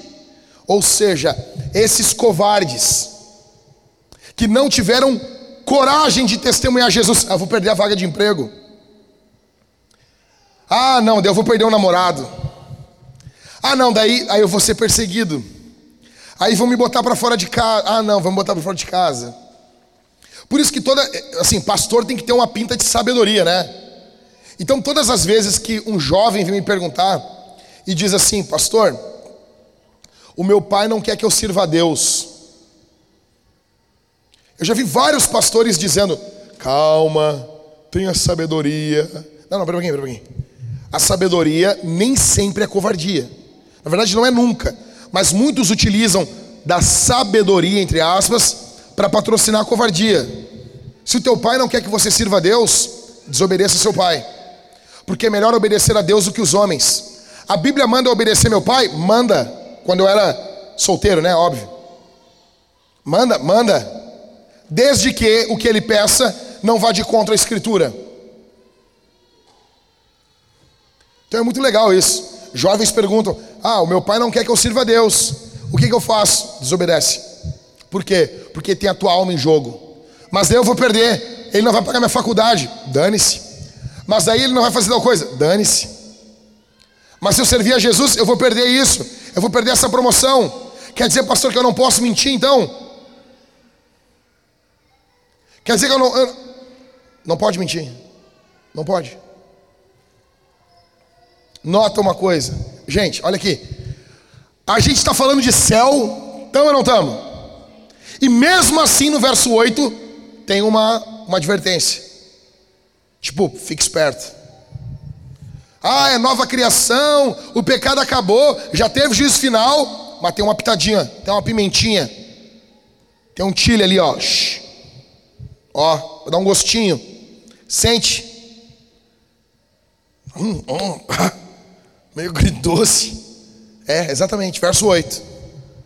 Speaker 1: Ou seja, esses covardes que não tiveram coragem de testemunhar Jesus, ah, vou perder a vaga de emprego. Ah, não, eu vou perder um namorado. Ah, não, daí aí eu vou ser perseguido. Aí vão me botar para fora de casa. Ah, não, vão me botar para fora de casa. Por isso que toda, assim, pastor tem que ter uma pinta de sabedoria, né? Então, todas as vezes que um jovem vem me perguntar e diz assim, pastor, o meu pai não quer que eu sirva a Deus. Eu já vi vários pastores dizendo, calma, tenha sabedoria. Não, não, pera um pouquinho, pera um pouquinho. A sabedoria nem sempre é covardia. Na verdade, não é nunca. Mas muitos utilizam da sabedoria, entre aspas, para patrocinar a covardia. Se o teu pai não quer que você sirva a Deus, desobedeça seu pai. Porque é melhor obedecer a Deus do que os homens. A Bíblia manda obedecer meu pai? Manda. Quando eu era solteiro, né? Óbvio. Manda, manda. Desde que o que ele peça não vá de contra a Escritura. Então é muito legal isso. Jovens perguntam: Ah, o meu pai não quer que eu sirva a Deus. O que, que eu faço? Desobedece. Por quê? Porque tem a tua alma em jogo. Mas daí eu vou perder. Ele não vai pagar minha faculdade. Dane-se. Mas daí ele não vai fazer tal coisa. Dane-se. Mas se eu servir a Jesus, eu vou perder isso. Eu vou perder essa promoção. Quer dizer, pastor, que eu não posso mentir então? Quer dizer que eu não. Eu, não pode mentir. Não pode. Nota uma coisa. Gente, olha aqui. A gente está falando de céu, estamos ou não estamos? E mesmo assim, no verso 8, tem uma, uma advertência. Tipo, fique esperto. Ah, é nova criação, o pecado acabou, já teve juízo final, mas tem uma pitadinha, tem uma pimentinha, tem um chile ali, ó. Shhh. Ó, vou dar um gostinho. Sente. Hum, hum. Meio. É, exatamente, verso 8.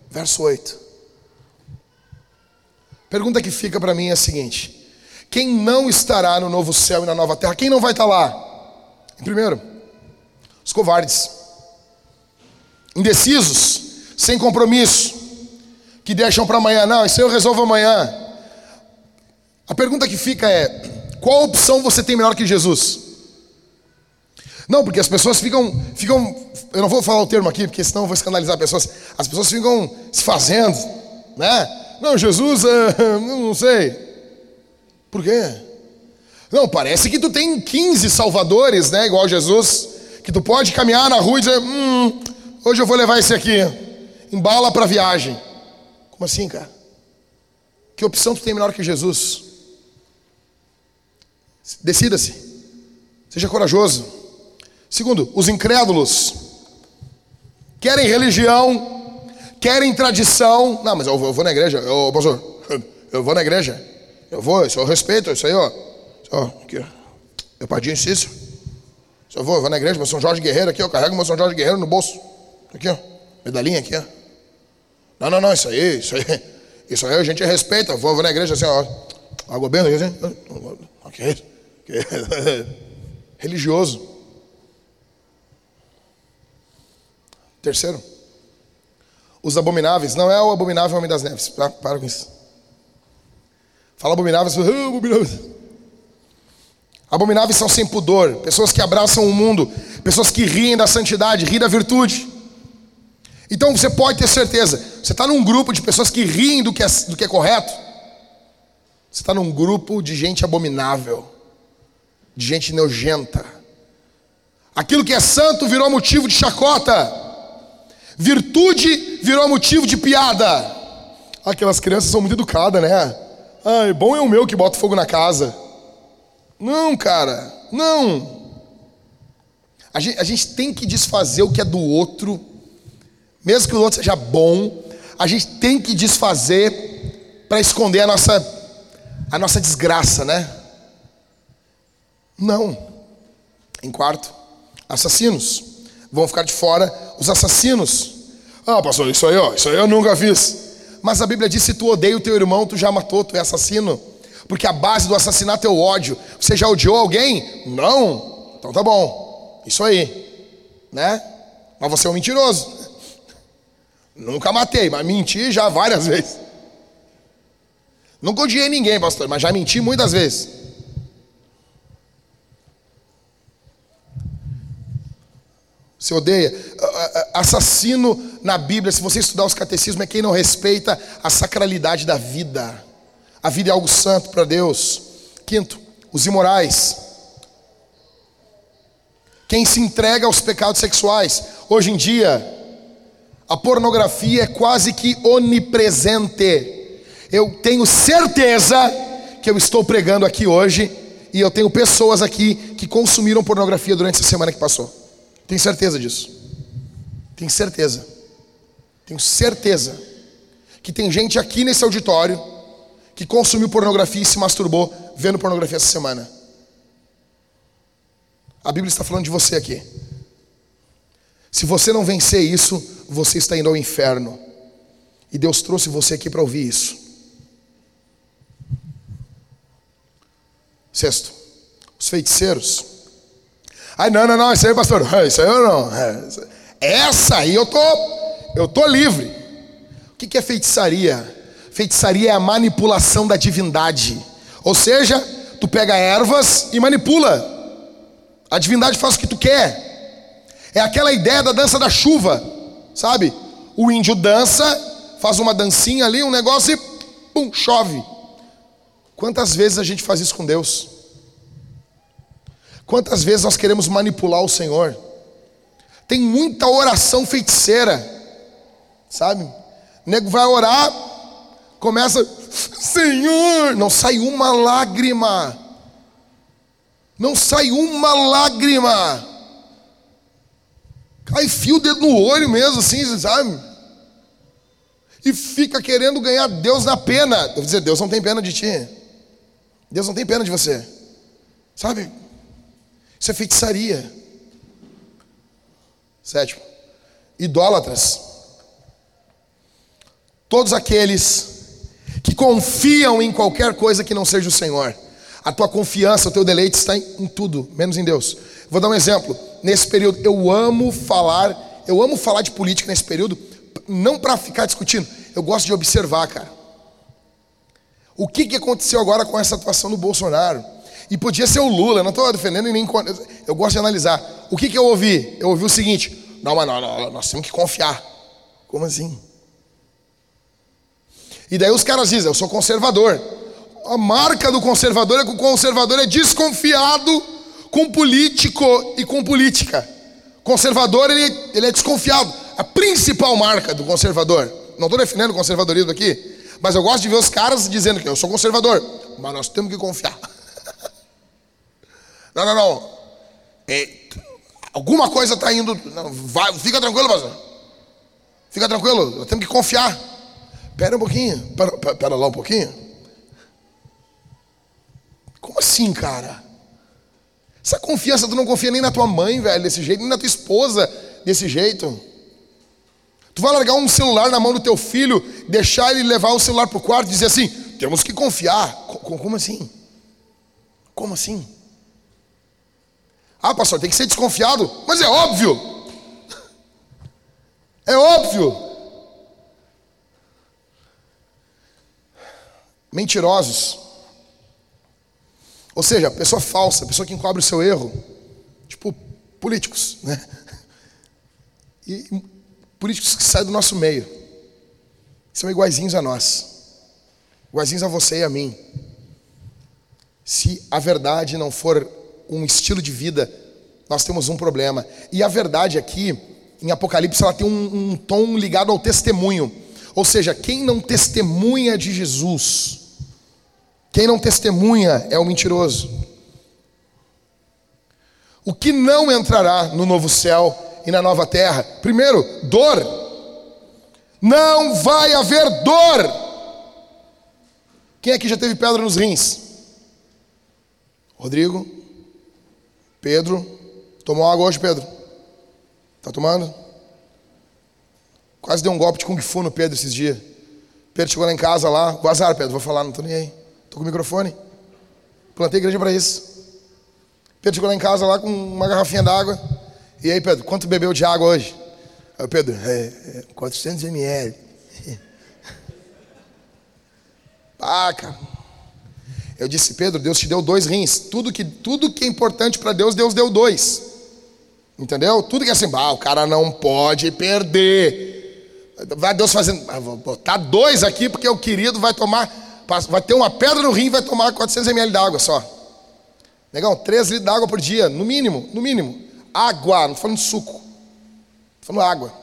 Speaker 1: Verso 8. Pergunta que fica para mim é a seguinte: quem não estará no novo céu e na nova terra? Quem não vai estar lá? Em primeiro, os covardes, indecisos, sem compromisso, que deixam para amanhã. Não, isso eu resolvo amanhã. A pergunta que fica é: qual opção você tem melhor que Jesus? Não, porque as pessoas ficam, ficam, eu não vou falar o termo aqui, porque senão eu vou escandalizar pessoas. As pessoas ficam se fazendo, né? Não, Jesus, é, não sei. Por quê? Não, parece que tu tem 15 salvadores, né? Igual Jesus, que tu pode caminhar na rua e dizer: Hum, hoje eu vou levar esse aqui. Embala para viagem. Como assim, cara? Que opção tu tem melhor que Jesus? Decida-se. Seja corajoso. Segundo, os incrédulos querem religião, querem tradição. Não, mas eu vou, eu vou na igreja, eu, pastor, eu vou na igreja. Eu vou, isso eu respeito, isso aí, ó. ó aqui, ó. Meu padrinho Cícero. Eu vou, eu vou na igreja, meu São Jorge Guerreiro aqui, eu carrego meu São Jorge Guerreiro no bolso. Aqui, ó. Medalhinha aqui, ó. Não, não, não, isso aí, isso aí. Isso aí a gente respeita. Eu vou, vou na igreja assim, ó. Água benta aqui assim. Ok. Religioso. Terceiro. Os abomináveis, não é o abominável homem das neves. Para, para com isso. Fala abomináveis, ah, abomináveis. Abomináveis são sem pudor, pessoas que abraçam o mundo, pessoas que riem da santidade, riem da virtude. Então você pode ter certeza, você está num grupo de pessoas que riem do que é, do que é correto, você está num grupo de gente abominável, de gente nojenta. Aquilo que é santo virou motivo de chacota. Virtude virou motivo de piada. Aquelas crianças são muito educadas, né? Ai, bom é o meu que bota fogo na casa. Não, cara, não. A gente, a gente tem que desfazer o que é do outro, mesmo que o outro seja bom, a gente tem que desfazer para esconder a nossa, a nossa desgraça, né? Não. Em quarto, assassinos vão ficar de fora os assassinos. Ah, pastor, isso aí, ó, isso aí eu nunca fiz. Mas a Bíblia diz: se tu odeia o teu irmão, tu já matou, tu é assassino. Porque a base do assassinato é o ódio. Você já odiou alguém? Não? Então tá bom. Isso aí. Né? Mas você é um mentiroso. Nunca matei, mas menti já várias vezes. Nunca odiei ninguém, pastor, mas já menti muitas vezes. Você odeia? Assassino na Bíblia, se você estudar os catecismos, é quem não respeita a sacralidade da vida. A vida é algo santo para Deus. Quinto, os imorais. Quem se entrega aos pecados sexuais. Hoje em dia, a pornografia é quase que onipresente. Eu tenho certeza que eu estou pregando aqui hoje e eu tenho pessoas aqui que consumiram pornografia durante essa semana que passou. Tenho certeza disso. Tenho certeza. Tenho certeza que tem gente aqui nesse auditório que consumiu pornografia e se masturbou vendo pornografia essa semana. A Bíblia está falando de você aqui. Se você não vencer isso, você está indo ao inferno. E Deus trouxe você aqui para ouvir isso. Sexto, os feiticeiros. Ai, não, não, não, isso aí, pastor, isso aí eu não. Essa aí eu tô, eu tô livre. O que é feitiçaria? Feitiçaria é a manipulação da divindade. Ou seja, tu pega ervas e manipula. A divindade faz o que tu quer. É aquela ideia da dança da chuva, sabe? O índio dança, faz uma dancinha ali, um negócio e pum, chove. Quantas vezes a gente faz isso com Deus? Quantas vezes nós queremos manipular o Senhor? Tem muita oração feiticeira, sabe? O nego vai orar, começa, Senhor, não sai uma lágrima, não sai uma lágrima. Cai fio o dedo no olho mesmo, assim, sabe? E fica querendo ganhar Deus na pena. Devo dizer, Deus não tem pena de ti. Deus não tem pena de você. Sabe? Isso é feitiçaria. Sétimo, idólatras. Todos aqueles que confiam em qualquer coisa que não seja o Senhor. A tua confiança, o teu deleite está em, em tudo, menos em Deus. Vou dar um exemplo. Nesse período, eu amo falar, eu amo falar de política nesse período, não para ficar discutindo, eu gosto de observar, cara. O que, que aconteceu agora com essa atuação do Bolsonaro? E podia ser o Lula, não estou defendendo nem. Eu gosto de analisar. O que, que eu ouvi? Eu ouvi o seguinte: não, mas não, não, nós temos que confiar. Como assim? E daí os caras dizem: eu sou conservador. A marca do conservador é que o conservador é desconfiado com político e com política. Conservador, ele, ele é desconfiado. A principal marca do conservador. Não estou defendendo o conservadorismo aqui, mas eu gosto de ver os caras dizendo que eu sou conservador, mas nós temos que confiar. não, não, não. É, alguma coisa está indo. Não, vai, fica tranquilo, pastor. Fica tranquilo, nós temos que confiar. Pera um pouquinho, pera, pera lá um pouquinho. Como assim, cara? Essa confiança, tu não confia nem na tua mãe, velho, desse jeito, nem na tua esposa, desse jeito. Tu vai largar um celular na mão do teu filho, deixar ele levar o celular para o quarto e dizer assim: temos que confiar. Como assim? Como assim? Ah, pastor, tem que ser desconfiado. Mas é óbvio. É óbvio. Mentirosos. Ou seja, pessoa falsa, pessoa que encobre o seu erro. Tipo, políticos, né? E políticos que saem do nosso meio. São iguaizinhos a nós. Iguaizinhos a você e a mim. Se a verdade não for um estilo de vida, nós temos um problema. E a verdade aqui, em Apocalipse, ela tem um, um tom ligado ao testemunho. Ou seja, quem não testemunha de Jesus, quem não testemunha é o mentiroso. O que não entrará no novo céu e na nova terra? Primeiro, dor. Não vai haver dor. Quem aqui já teve pedra nos rins? Rodrigo? Pedro? Tomou água hoje, Pedro? Tá tomando? Quase deu um golpe de Kung Fu no Pedro esses dias. Pedro chegou lá em casa lá. O azar, Pedro, vou falar, não tô nem aí. Estou com o microfone. Plantei igreja para isso. Pedro chegou lá em casa lá com uma garrafinha d'água. E aí, Pedro, quanto bebeu de água hoje? Aí, Pedro, é, é 400 ml. ah, cara. Eu disse, Pedro, Deus te deu dois rins. Tudo que, tudo que é importante para Deus, Deus deu dois. Entendeu? Tudo que é assim, ah, o cara não pode perder. Vai Deus fazendo, ah, vou botar dois aqui porque o querido vai tomar, vai ter uma pedra no rim e vai tomar 400 ml d'água só. Negão, 3 litros d'água por dia, no mínimo, no mínimo. Água, não estou falando de suco. Estou falando água.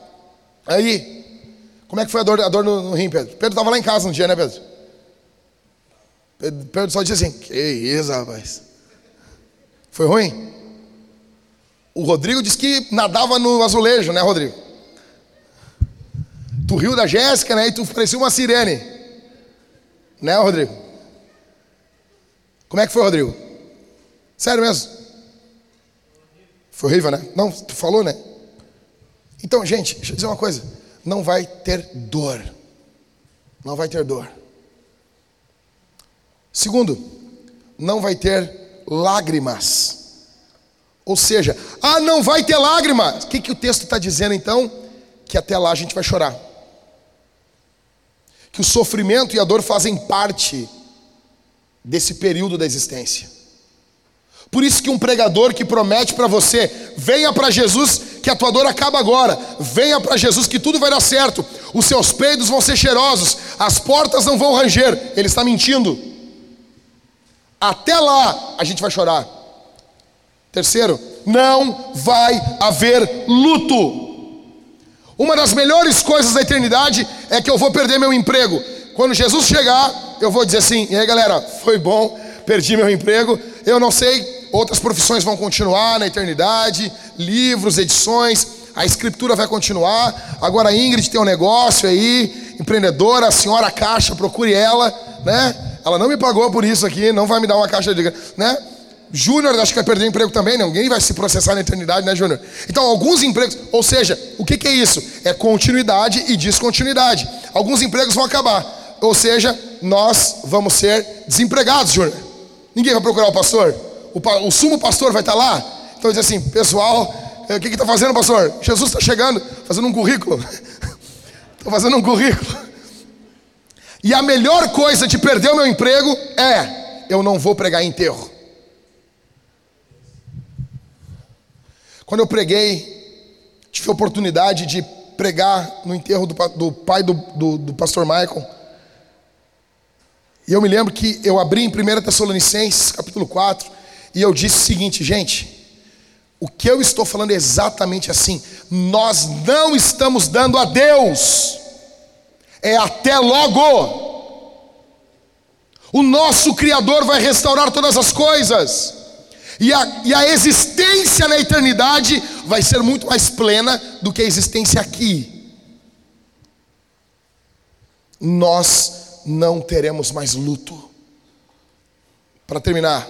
Speaker 1: Aí, como é que foi a dor, a dor no, no rim, Pedro? Pedro estava lá em casa um dia, né, Pedro? Pedro, Pedro só disse assim, que isso, rapaz. Foi ruim? O Rodrigo disse que nadava no azulejo, né, Rodrigo? Tu riu da Jéssica, né? E tu parecia uma sirene. Né, Rodrigo? Como é que foi, Rodrigo? Sério mesmo? Foi horrível, né? Não, tu falou, né? Então, gente, deixa eu dizer uma coisa. Não vai ter dor. Não vai ter dor. Segundo, não vai ter lágrimas. Ou seja, ah, não vai ter lágrimas. O que, que o texto está dizendo então? Que até lá a gente vai chorar. Que o sofrimento e a dor fazem parte desse período da existência. Por isso que um pregador que promete para você, venha para Jesus que a tua dor acaba agora. Venha para Jesus que tudo vai dar certo. Os seus peidos vão ser cheirosos, as portas não vão ranger. Ele está mentindo. Até lá a gente vai chorar. Terceiro, não vai haver luto. Uma das melhores coisas da eternidade é que eu vou perder meu emprego. Quando Jesus chegar, eu vou dizer assim: e aí galera, foi bom, perdi meu emprego. Eu não sei, outras profissões vão continuar na eternidade, livros, edições, a escritura vai continuar. Agora a Ingrid tem um negócio aí, empreendedora, a senhora Caixa, procure ela, né? Ela não me pagou por isso aqui, não vai me dar uma caixa de, né? Júnior, acho que vai perder emprego também, né? ninguém vai se processar na eternidade, né, Júnior? Então, alguns empregos, ou seja, o que, que é isso? É continuidade e descontinuidade. Alguns empregos vão acabar, ou seja, nós vamos ser desempregados, Júnior. Ninguém vai procurar o pastor? O, o sumo pastor vai estar lá? Então, diz assim, pessoal, eh, o que está fazendo, pastor? Jesus está chegando, fazendo um currículo. Estou fazendo um currículo. E a melhor coisa de perder o meu emprego é: eu não vou pregar enterro. Quando eu preguei, tive a oportunidade de pregar no enterro do, do pai do, do, do, pastor Michael. E eu me lembro que eu abri em 1 Tessalonicenses, capítulo 4, e eu disse o seguinte, gente, o que eu estou falando é exatamente assim. Nós não estamos dando a Deus, é até logo. O nosso Criador vai restaurar todas as coisas. E a, e a existência na eternidade vai ser muito mais plena do que a existência aqui. Nós não teremos mais luto. Para terminar,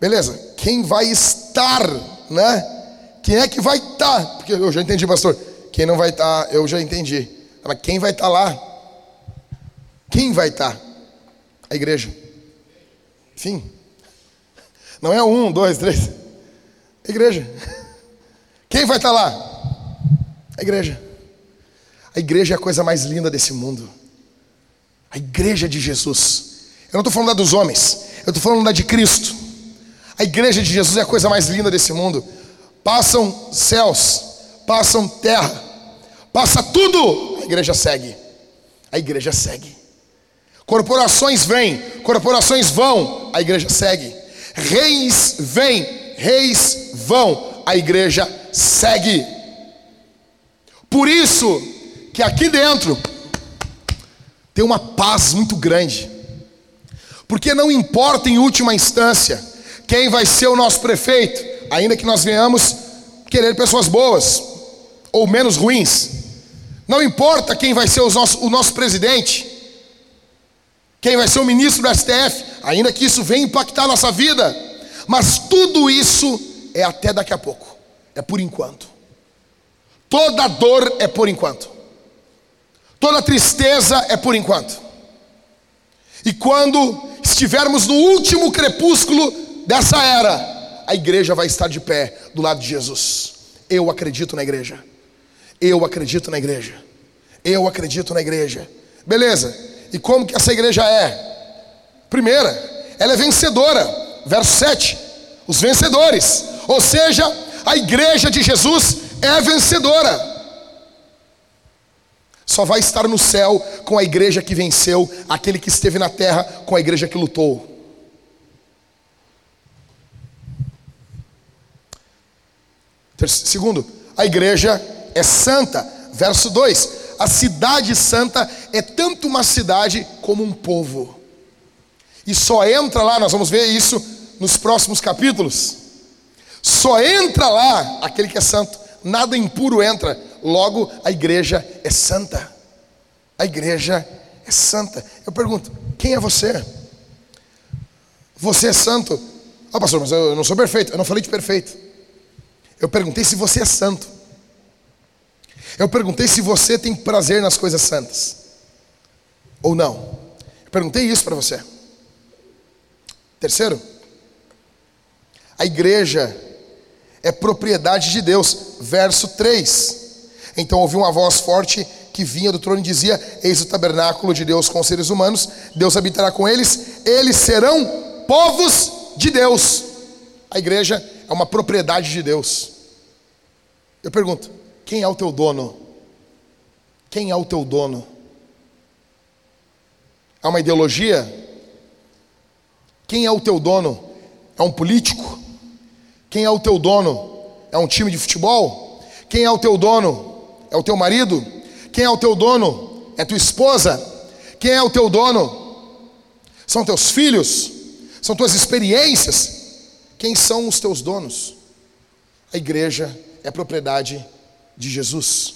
Speaker 1: beleza? Quem vai estar, né? Quem é que vai estar? Porque eu já entendi, pastor. Quem não vai estar, eu já entendi. Mas quem vai estar lá? Quem vai estar? A igreja. Enfim. Não é um, dois, três. A igreja. Quem vai estar lá? A igreja. A igreja é a coisa mais linda desse mundo. A igreja de Jesus. Eu não estou falando da dos homens, eu estou falando da de Cristo. A igreja de Jesus é a coisa mais linda desse mundo. Passam céus, passam terra, passa tudo. A igreja segue. A igreja segue. Corporações vêm, corporações vão, a igreja segue. Reis vêm, reis vão, a igreja segue. Por isso que aqui dentro tem uma paz muito grande. Porque não importa em última instância quem vai ser o nosso prefeito, ainda que nós venhamos querer pessoas boas ou menos ruins. Não importa quem vai ser nosso, o nosso presidente, quem vai ser o ministro do STF, ainda que isso venha impactar a nossa vida, mas tudo isso é até daqui a pouco, é por enquanto. Toda dor é por enquanto, toda tristeza é por enquanto. E quando estivermos no último crepúsculo dessa era, a igreja vai estar de pé do lado de Jesus. Eu acredito na igreja. Eu acredito na igreja. Eu acredito na igreja. Beleza? E como que essa igreja é? Primeira, ela é vencedora. Verso 7. Os vencedores. Ou seja, A igreja de Jesus é vencedora. Só vai estar no céu com a igreja que venceu, aquele que esteve na terra com a igreja que lutou. Segundo, a igreja é santa. Verso 2: A cidade santa é tanto uma cidade como um povo. E só entra lá, nós vamos ver isso nos próximos capítulos. Só entra lá aquele que é santo, nada impuro entra. Logo, a igreja é santa. A igreja é santa. Eu pergunto: quem é você? Você é santo? Ah, pastor, mas eu não sou perfeito. Eu não falei de perfeito. Eu perguntei se você é santo. Eu perguntei se você tem prazer nas coisas santas. Ou não. Eu perguntei isso para você. Terceiro, a igreja é propriedade de Deus. Verso 3. Então ouvi uma voz forte que vinha do trono e dizia: Eis o tabernáculo de Deus com os seres humanos, Deus habitará com eles, eles serão povos de Deus. A igreja é uma propriedade de Deus. Eu pergunto: quem é o teu dono? Quem é o teu dono? É uma ideologia? Quem é o teu dono? É um político? Quem é o teu dono? É um time de futebol? Quem é o teu dono? É o teu marido? Quem é o teu dono? É tua esposa? Quem é o teu dono? São teus filhos? São tuas experiências? Quem são os teus donos? A igreja é propriedade de Jesus.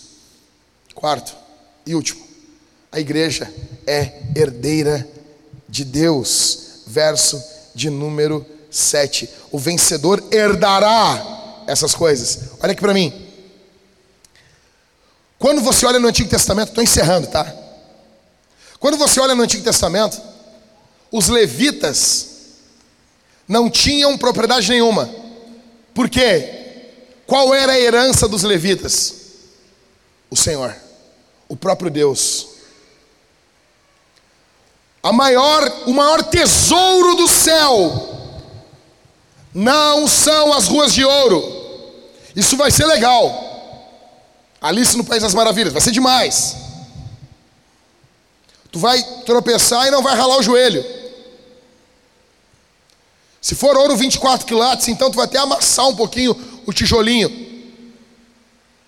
Speaker 1: Quarto e último, a igreja é herdeira de Deus. Verso de número 7. O vencedor herdará essas coisas. Olha aqui para mim. Quando você olha no Antigo Testamento, estou encerrando, tá? Quando você olha no Antigo Testamento, os levitas não tinham propriedade nenhuma. Por quê? Qual era a herança dos levitas? O Senhor, o próprio Deus. A maior, o maior tesouro do céu não são as ruas de ouro. Isso vai ser legal. Alice no País das Maravilhas, vai ser demais. Tu vai tropeçar e não vai ralar o joelho. Se for ouro 24 quilates, então tu vai até amassar um pouquinho o tijolinho.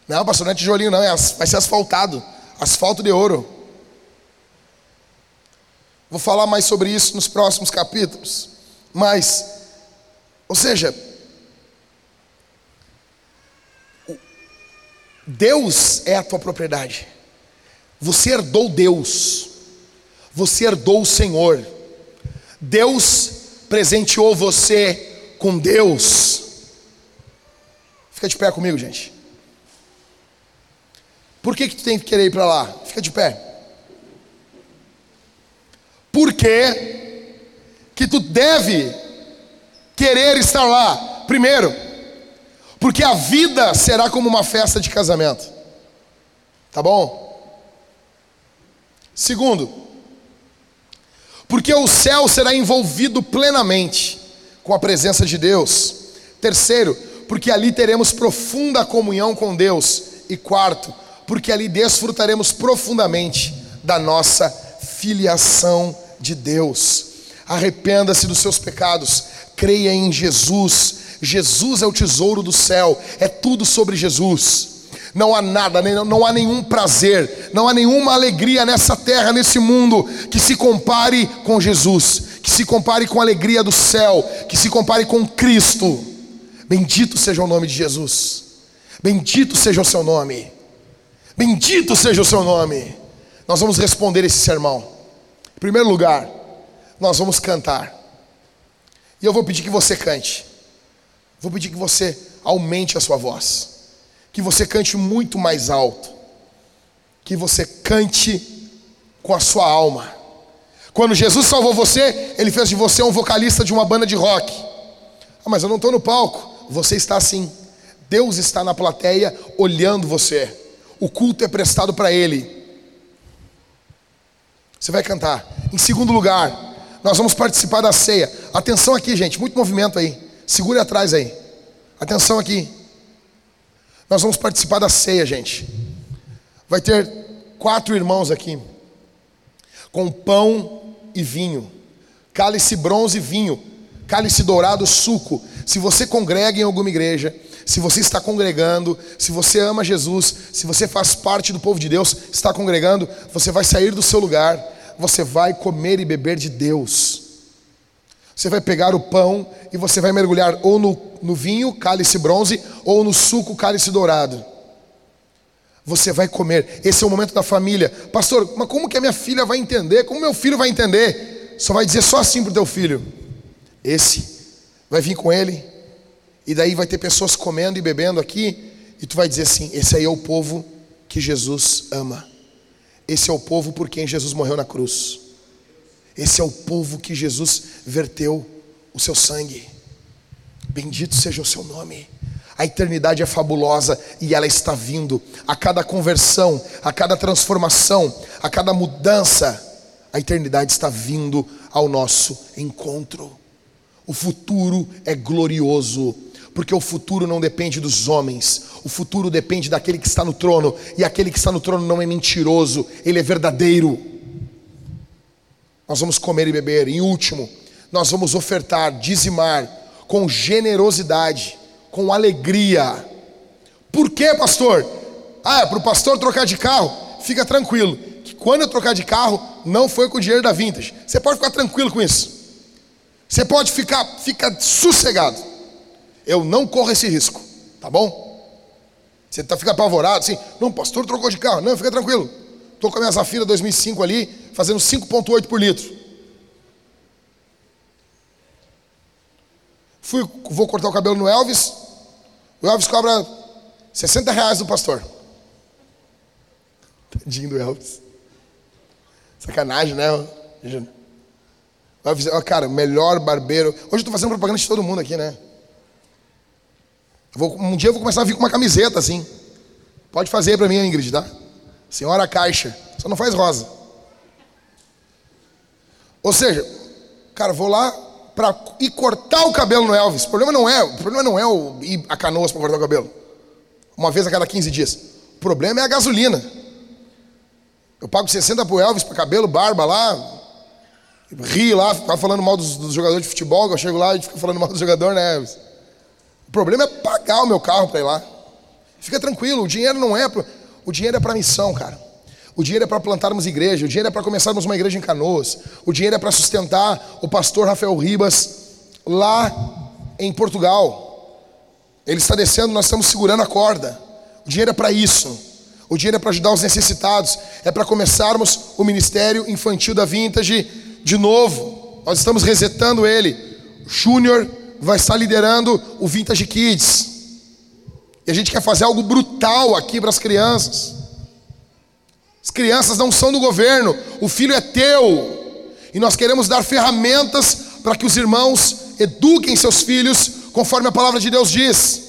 Speaker 1: Não, pastor, não é tijolinho, não, é, vai ser asfaltado asfalto de ouro. Vou falar mais sobre isso nos próximos capítulos. Mas, ou seja, Deus é a tua propriedade. Você herdou Deus. Você herdou o Senhor. Deus presenteou você com Deus. Fica de pé comigo, gente. Por que, que tu tem que querer ir para lá? Fica de pé. Por que, que tu deve querer estar lá? Primeiro, porque a vida será como uma festa de casamento. Tá bom? Segundo, porque o céu será envolvido plenamente com a presença de Deus. Terceiro, porque ali teremos profunda comunhão com Deus. E quarto, porque ali desfrutaremos profundamente da nossa filiação de Deus. Arrependa-se dos seus pecados, creia em Jesus. Jesus é o tesouro do céu, é tudo sobre Jesus. Não há nada, não há nenhum prazer, não há nenhuma alegria nessa terra, nesse mundo, que se compare com Jesus, que se compare com a alegria do céu, que se compare com Cristo. Bendito seja o nome de Jesus. Bendito seja o seu nome. Bendito seja o seu nome. Nós vamos responder esse sermão. Primeiro lugar, nós vamos cantar. E eu vou pedir que você cante. Vou pedir que você aumente a sua voz. Que você cante muito mais alto. Que você cante com a sua alma. Quando Jesus salvou você, Ele fez de você um vocalista de uma banda de rock. Ah, mas eu não estou no palco. Você está assim. Deus está na plateia olhando você. O culto é prestado para Ele. Você vai cantar. Em segundo lugar, nós vamos participar da ceia. Atenção aqui, gente, muito movimento aí. Segure atrás aí. Atenção aqui. Nós vamos participar da ceia, gente. Vai ter quatro irmãos aqui, com pão e vinho, cálice bronze e vinho, cálice dourado, suco. Se você congrega em alguma igreja, se você está congregando, se você ama Jesus, se você faz parte do povo de Deus, está congregando, você vai sair do seu lugar, você vai comer e beber de Deus. Você vai pegar o pão e você vai mergulhar ou no, no vinho, cálice bronze, ou no suco, cálice dourado. Você vai comer. Esse é o momento da família. Pastor, mas como que a minha filha vai entender? Como meu filho vai entender? Só vai dizer só assim para o teu filho. Esse vai vir com ele, e daí vai ter pessoas comendo e bebendo aqui, e tu vai dizer assim: esse aí é o povo que Jesus ama. Esse é o povo por quem Jesus morreu na cruz. Esse é o povo que Jesus verteu o seu sangue. Bendito seja o seu nome. A eternidade é fabulosa e ela está vindo. A cada conversão, a cada transformação, a cada mudança, a eternidade está vindo ao nosso encontro. O futuro é glorioso, porque o futuro não depende dos homens, o futuro depende daquele que está no trono, e aquele que está no trono não é mentiroso, ele é verdadeiro. Nós vamos comer e beber. Em último, nós vamos ofertar, dizimar com generosidade, com alegria. Por quê, pastor? Ah, é para o pastor trocar de carro? Fica tranquilo, que quando eu trocar de carro, não foi com o dinheiro da Vintage. Você pode ficar tranquilo com isso. Você pode ficar, fica sossegado. Eu não corro esse risco, tá bom? Você tá, fica apavorado assim, não, pastor trocou de carro. Não, fica tranquilo. Estou com a minha Zafira 2005 ali, fazendo 5,8 por litro. Fui, vou cortar o cabelo no Elvis. O Elvis cobra 60 reais do pastor. Tadinho do Elvis. Sacanagem, né? Cara, melhor barbeiro. Hoje eu estou fazendo propaganda de todo mundo aqui, né? Vou, um dia eu vou começar a vir com uma camiseta assim. Pode fazer para mim, Ingrid, tá? Senhora Caixa. Só não faz rosa. Ou seja, cara, vou lá para ir cortar o cabelo no Elvis. O problema não é, o problema não é o, ir a canoas para cortar o cabelo. Uma vez a cada 15 dias. O problema é a gasolina. Eu pago 60 pro Elvis para cabelo, barba lá, ri lá, ficar falando mal dos, dos, jogadores de futebol, eu chego lá e fico falando mal do jogador, né? O problema é pagar o meu carro para ir lá. Fica tranquilo, o dinheiro não é. Pro, o dinheiro é para missão, cara. O dinheiro é para plantarmos igreja, o dinheiro é para começarmos uma igreja em Canoas, o dinheiro é para sustentar o pastor Rafael Ribas lá em Portugal. Ele está descendo, nós estamos segurando a corda. O dinheiro é para isso. O dinheiro é para ajudar os necessitados, é para começarmos o ministério infantil da Vintage de novo. Nós estamos resetando ele. Júnior vai estar liderando o Vintage Kids. E a gente quer fazer algo brutal aqui para as crianças. As crianças não são do governo, o filho é teu. E nós queremos dar ferramentas para que os irmãos eduquem seus filhos conforme a palavra de Deus diz.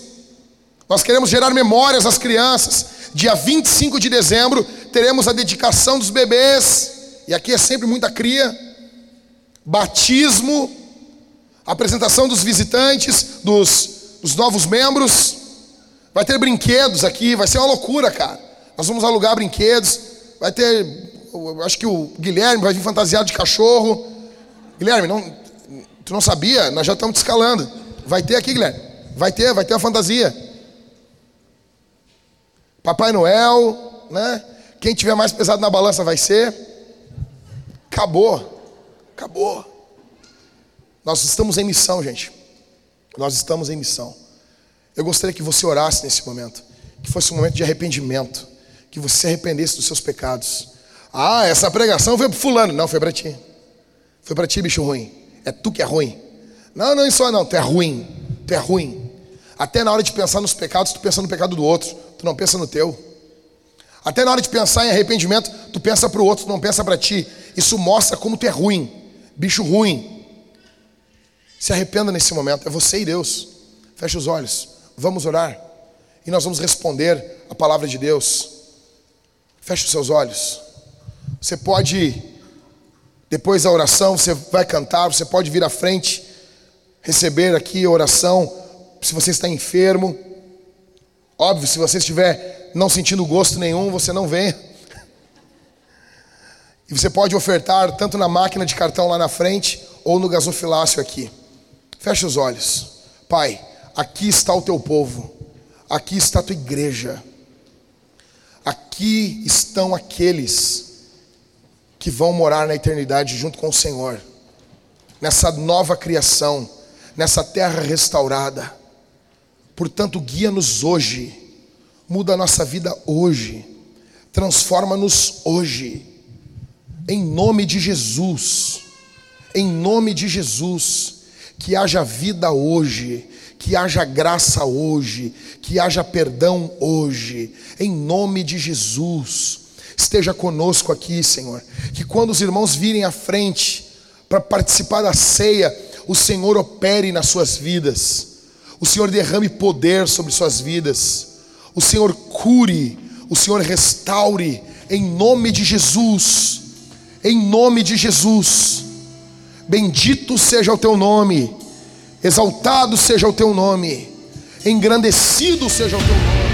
Speaker 1: Nós queremos gerar memórias às crianças. Dia 25 de dezembro teremos a dedicação dos bebês. E aqui é sempre muita cria batismo, apresentação dos visitantes, dos, dos novos membros. Vai ter brinquedos aqui, vai ser uma loucura, cara. Nós vamos alugar brinquedos. Vai ter, acho que o Guilherme vai vir fantasiado de cachorro. Guilherme, não, tu não sabia? Nós já estamos te escalando. Vai ter aqui, Guilherme. Vai ter, vai ter a fantasia. Papai Noel, né? Quem tiver mais pesado na balança vai ser. Acabou. Acabou. Nós estamos em missão, gente. Nós estamos em missão. Eu gostaria que você orasse nesse momento. Que fosse um momento de arrependimento. Que você se arrependesse dos seus pecados. Ah, essa pregação foi para fulano. Não, foi para ti. Foi para ti, bicho ruim. É tu que é ruim. Não, não, isso não. Tu é ruim. Tu é ruim. Até na hora de pensar nos pecados, tu pensa no pecado do outro. Tu não pensa no teu. Até na hora de pensar em arrependimento, tu pensa para o outro, tu não pensa para ti. Isso mostra como tu é ruim bicho ruim. Se arrependa nesse momento, é você e Deus. Feche os olhos, vamos orar e nós vamos responder a palavra de Deus. Feche os seus olhos. Você pode, depois da oração, você vai cantar, você pode vir à frente, receber aqui a oração. Se você está enfermo, Óbvio, se você estiver não sentindo gosto nenhum, você não venha. E você pode ofertar tanto na máquina de cartão lá na frente ou no gasofilácio aqui. Feche os olhos. Pai, aqui está o teu povo. Aqui está a tua igreja. Aqui estão aqueles que vão morar na eternidade junto com o Senhor. Nessa nova criação, nessa terra restaurada. Portanto, guia-nos hoje. Muda a nossa vida hoje. Transforma-nos hoje em nome de Jesus, em nome de Jesus, que haja vida hoje, que haja graça hoje, que haja perdão hoje, em nome de Jesus. Esteja conosco aqui, Senhor. Que quando os irmãos virem à frente para participar da ceia, o Senhor opere nas suas vidas, o Senhor derrame poder sobre suas vidas, o Senhor cure, o Senhor restaure, em nome de Jesus em nome de Jesus. Bendito seja o teu nome, exaltado seja o teu nome, engrandecido seja o teu nome.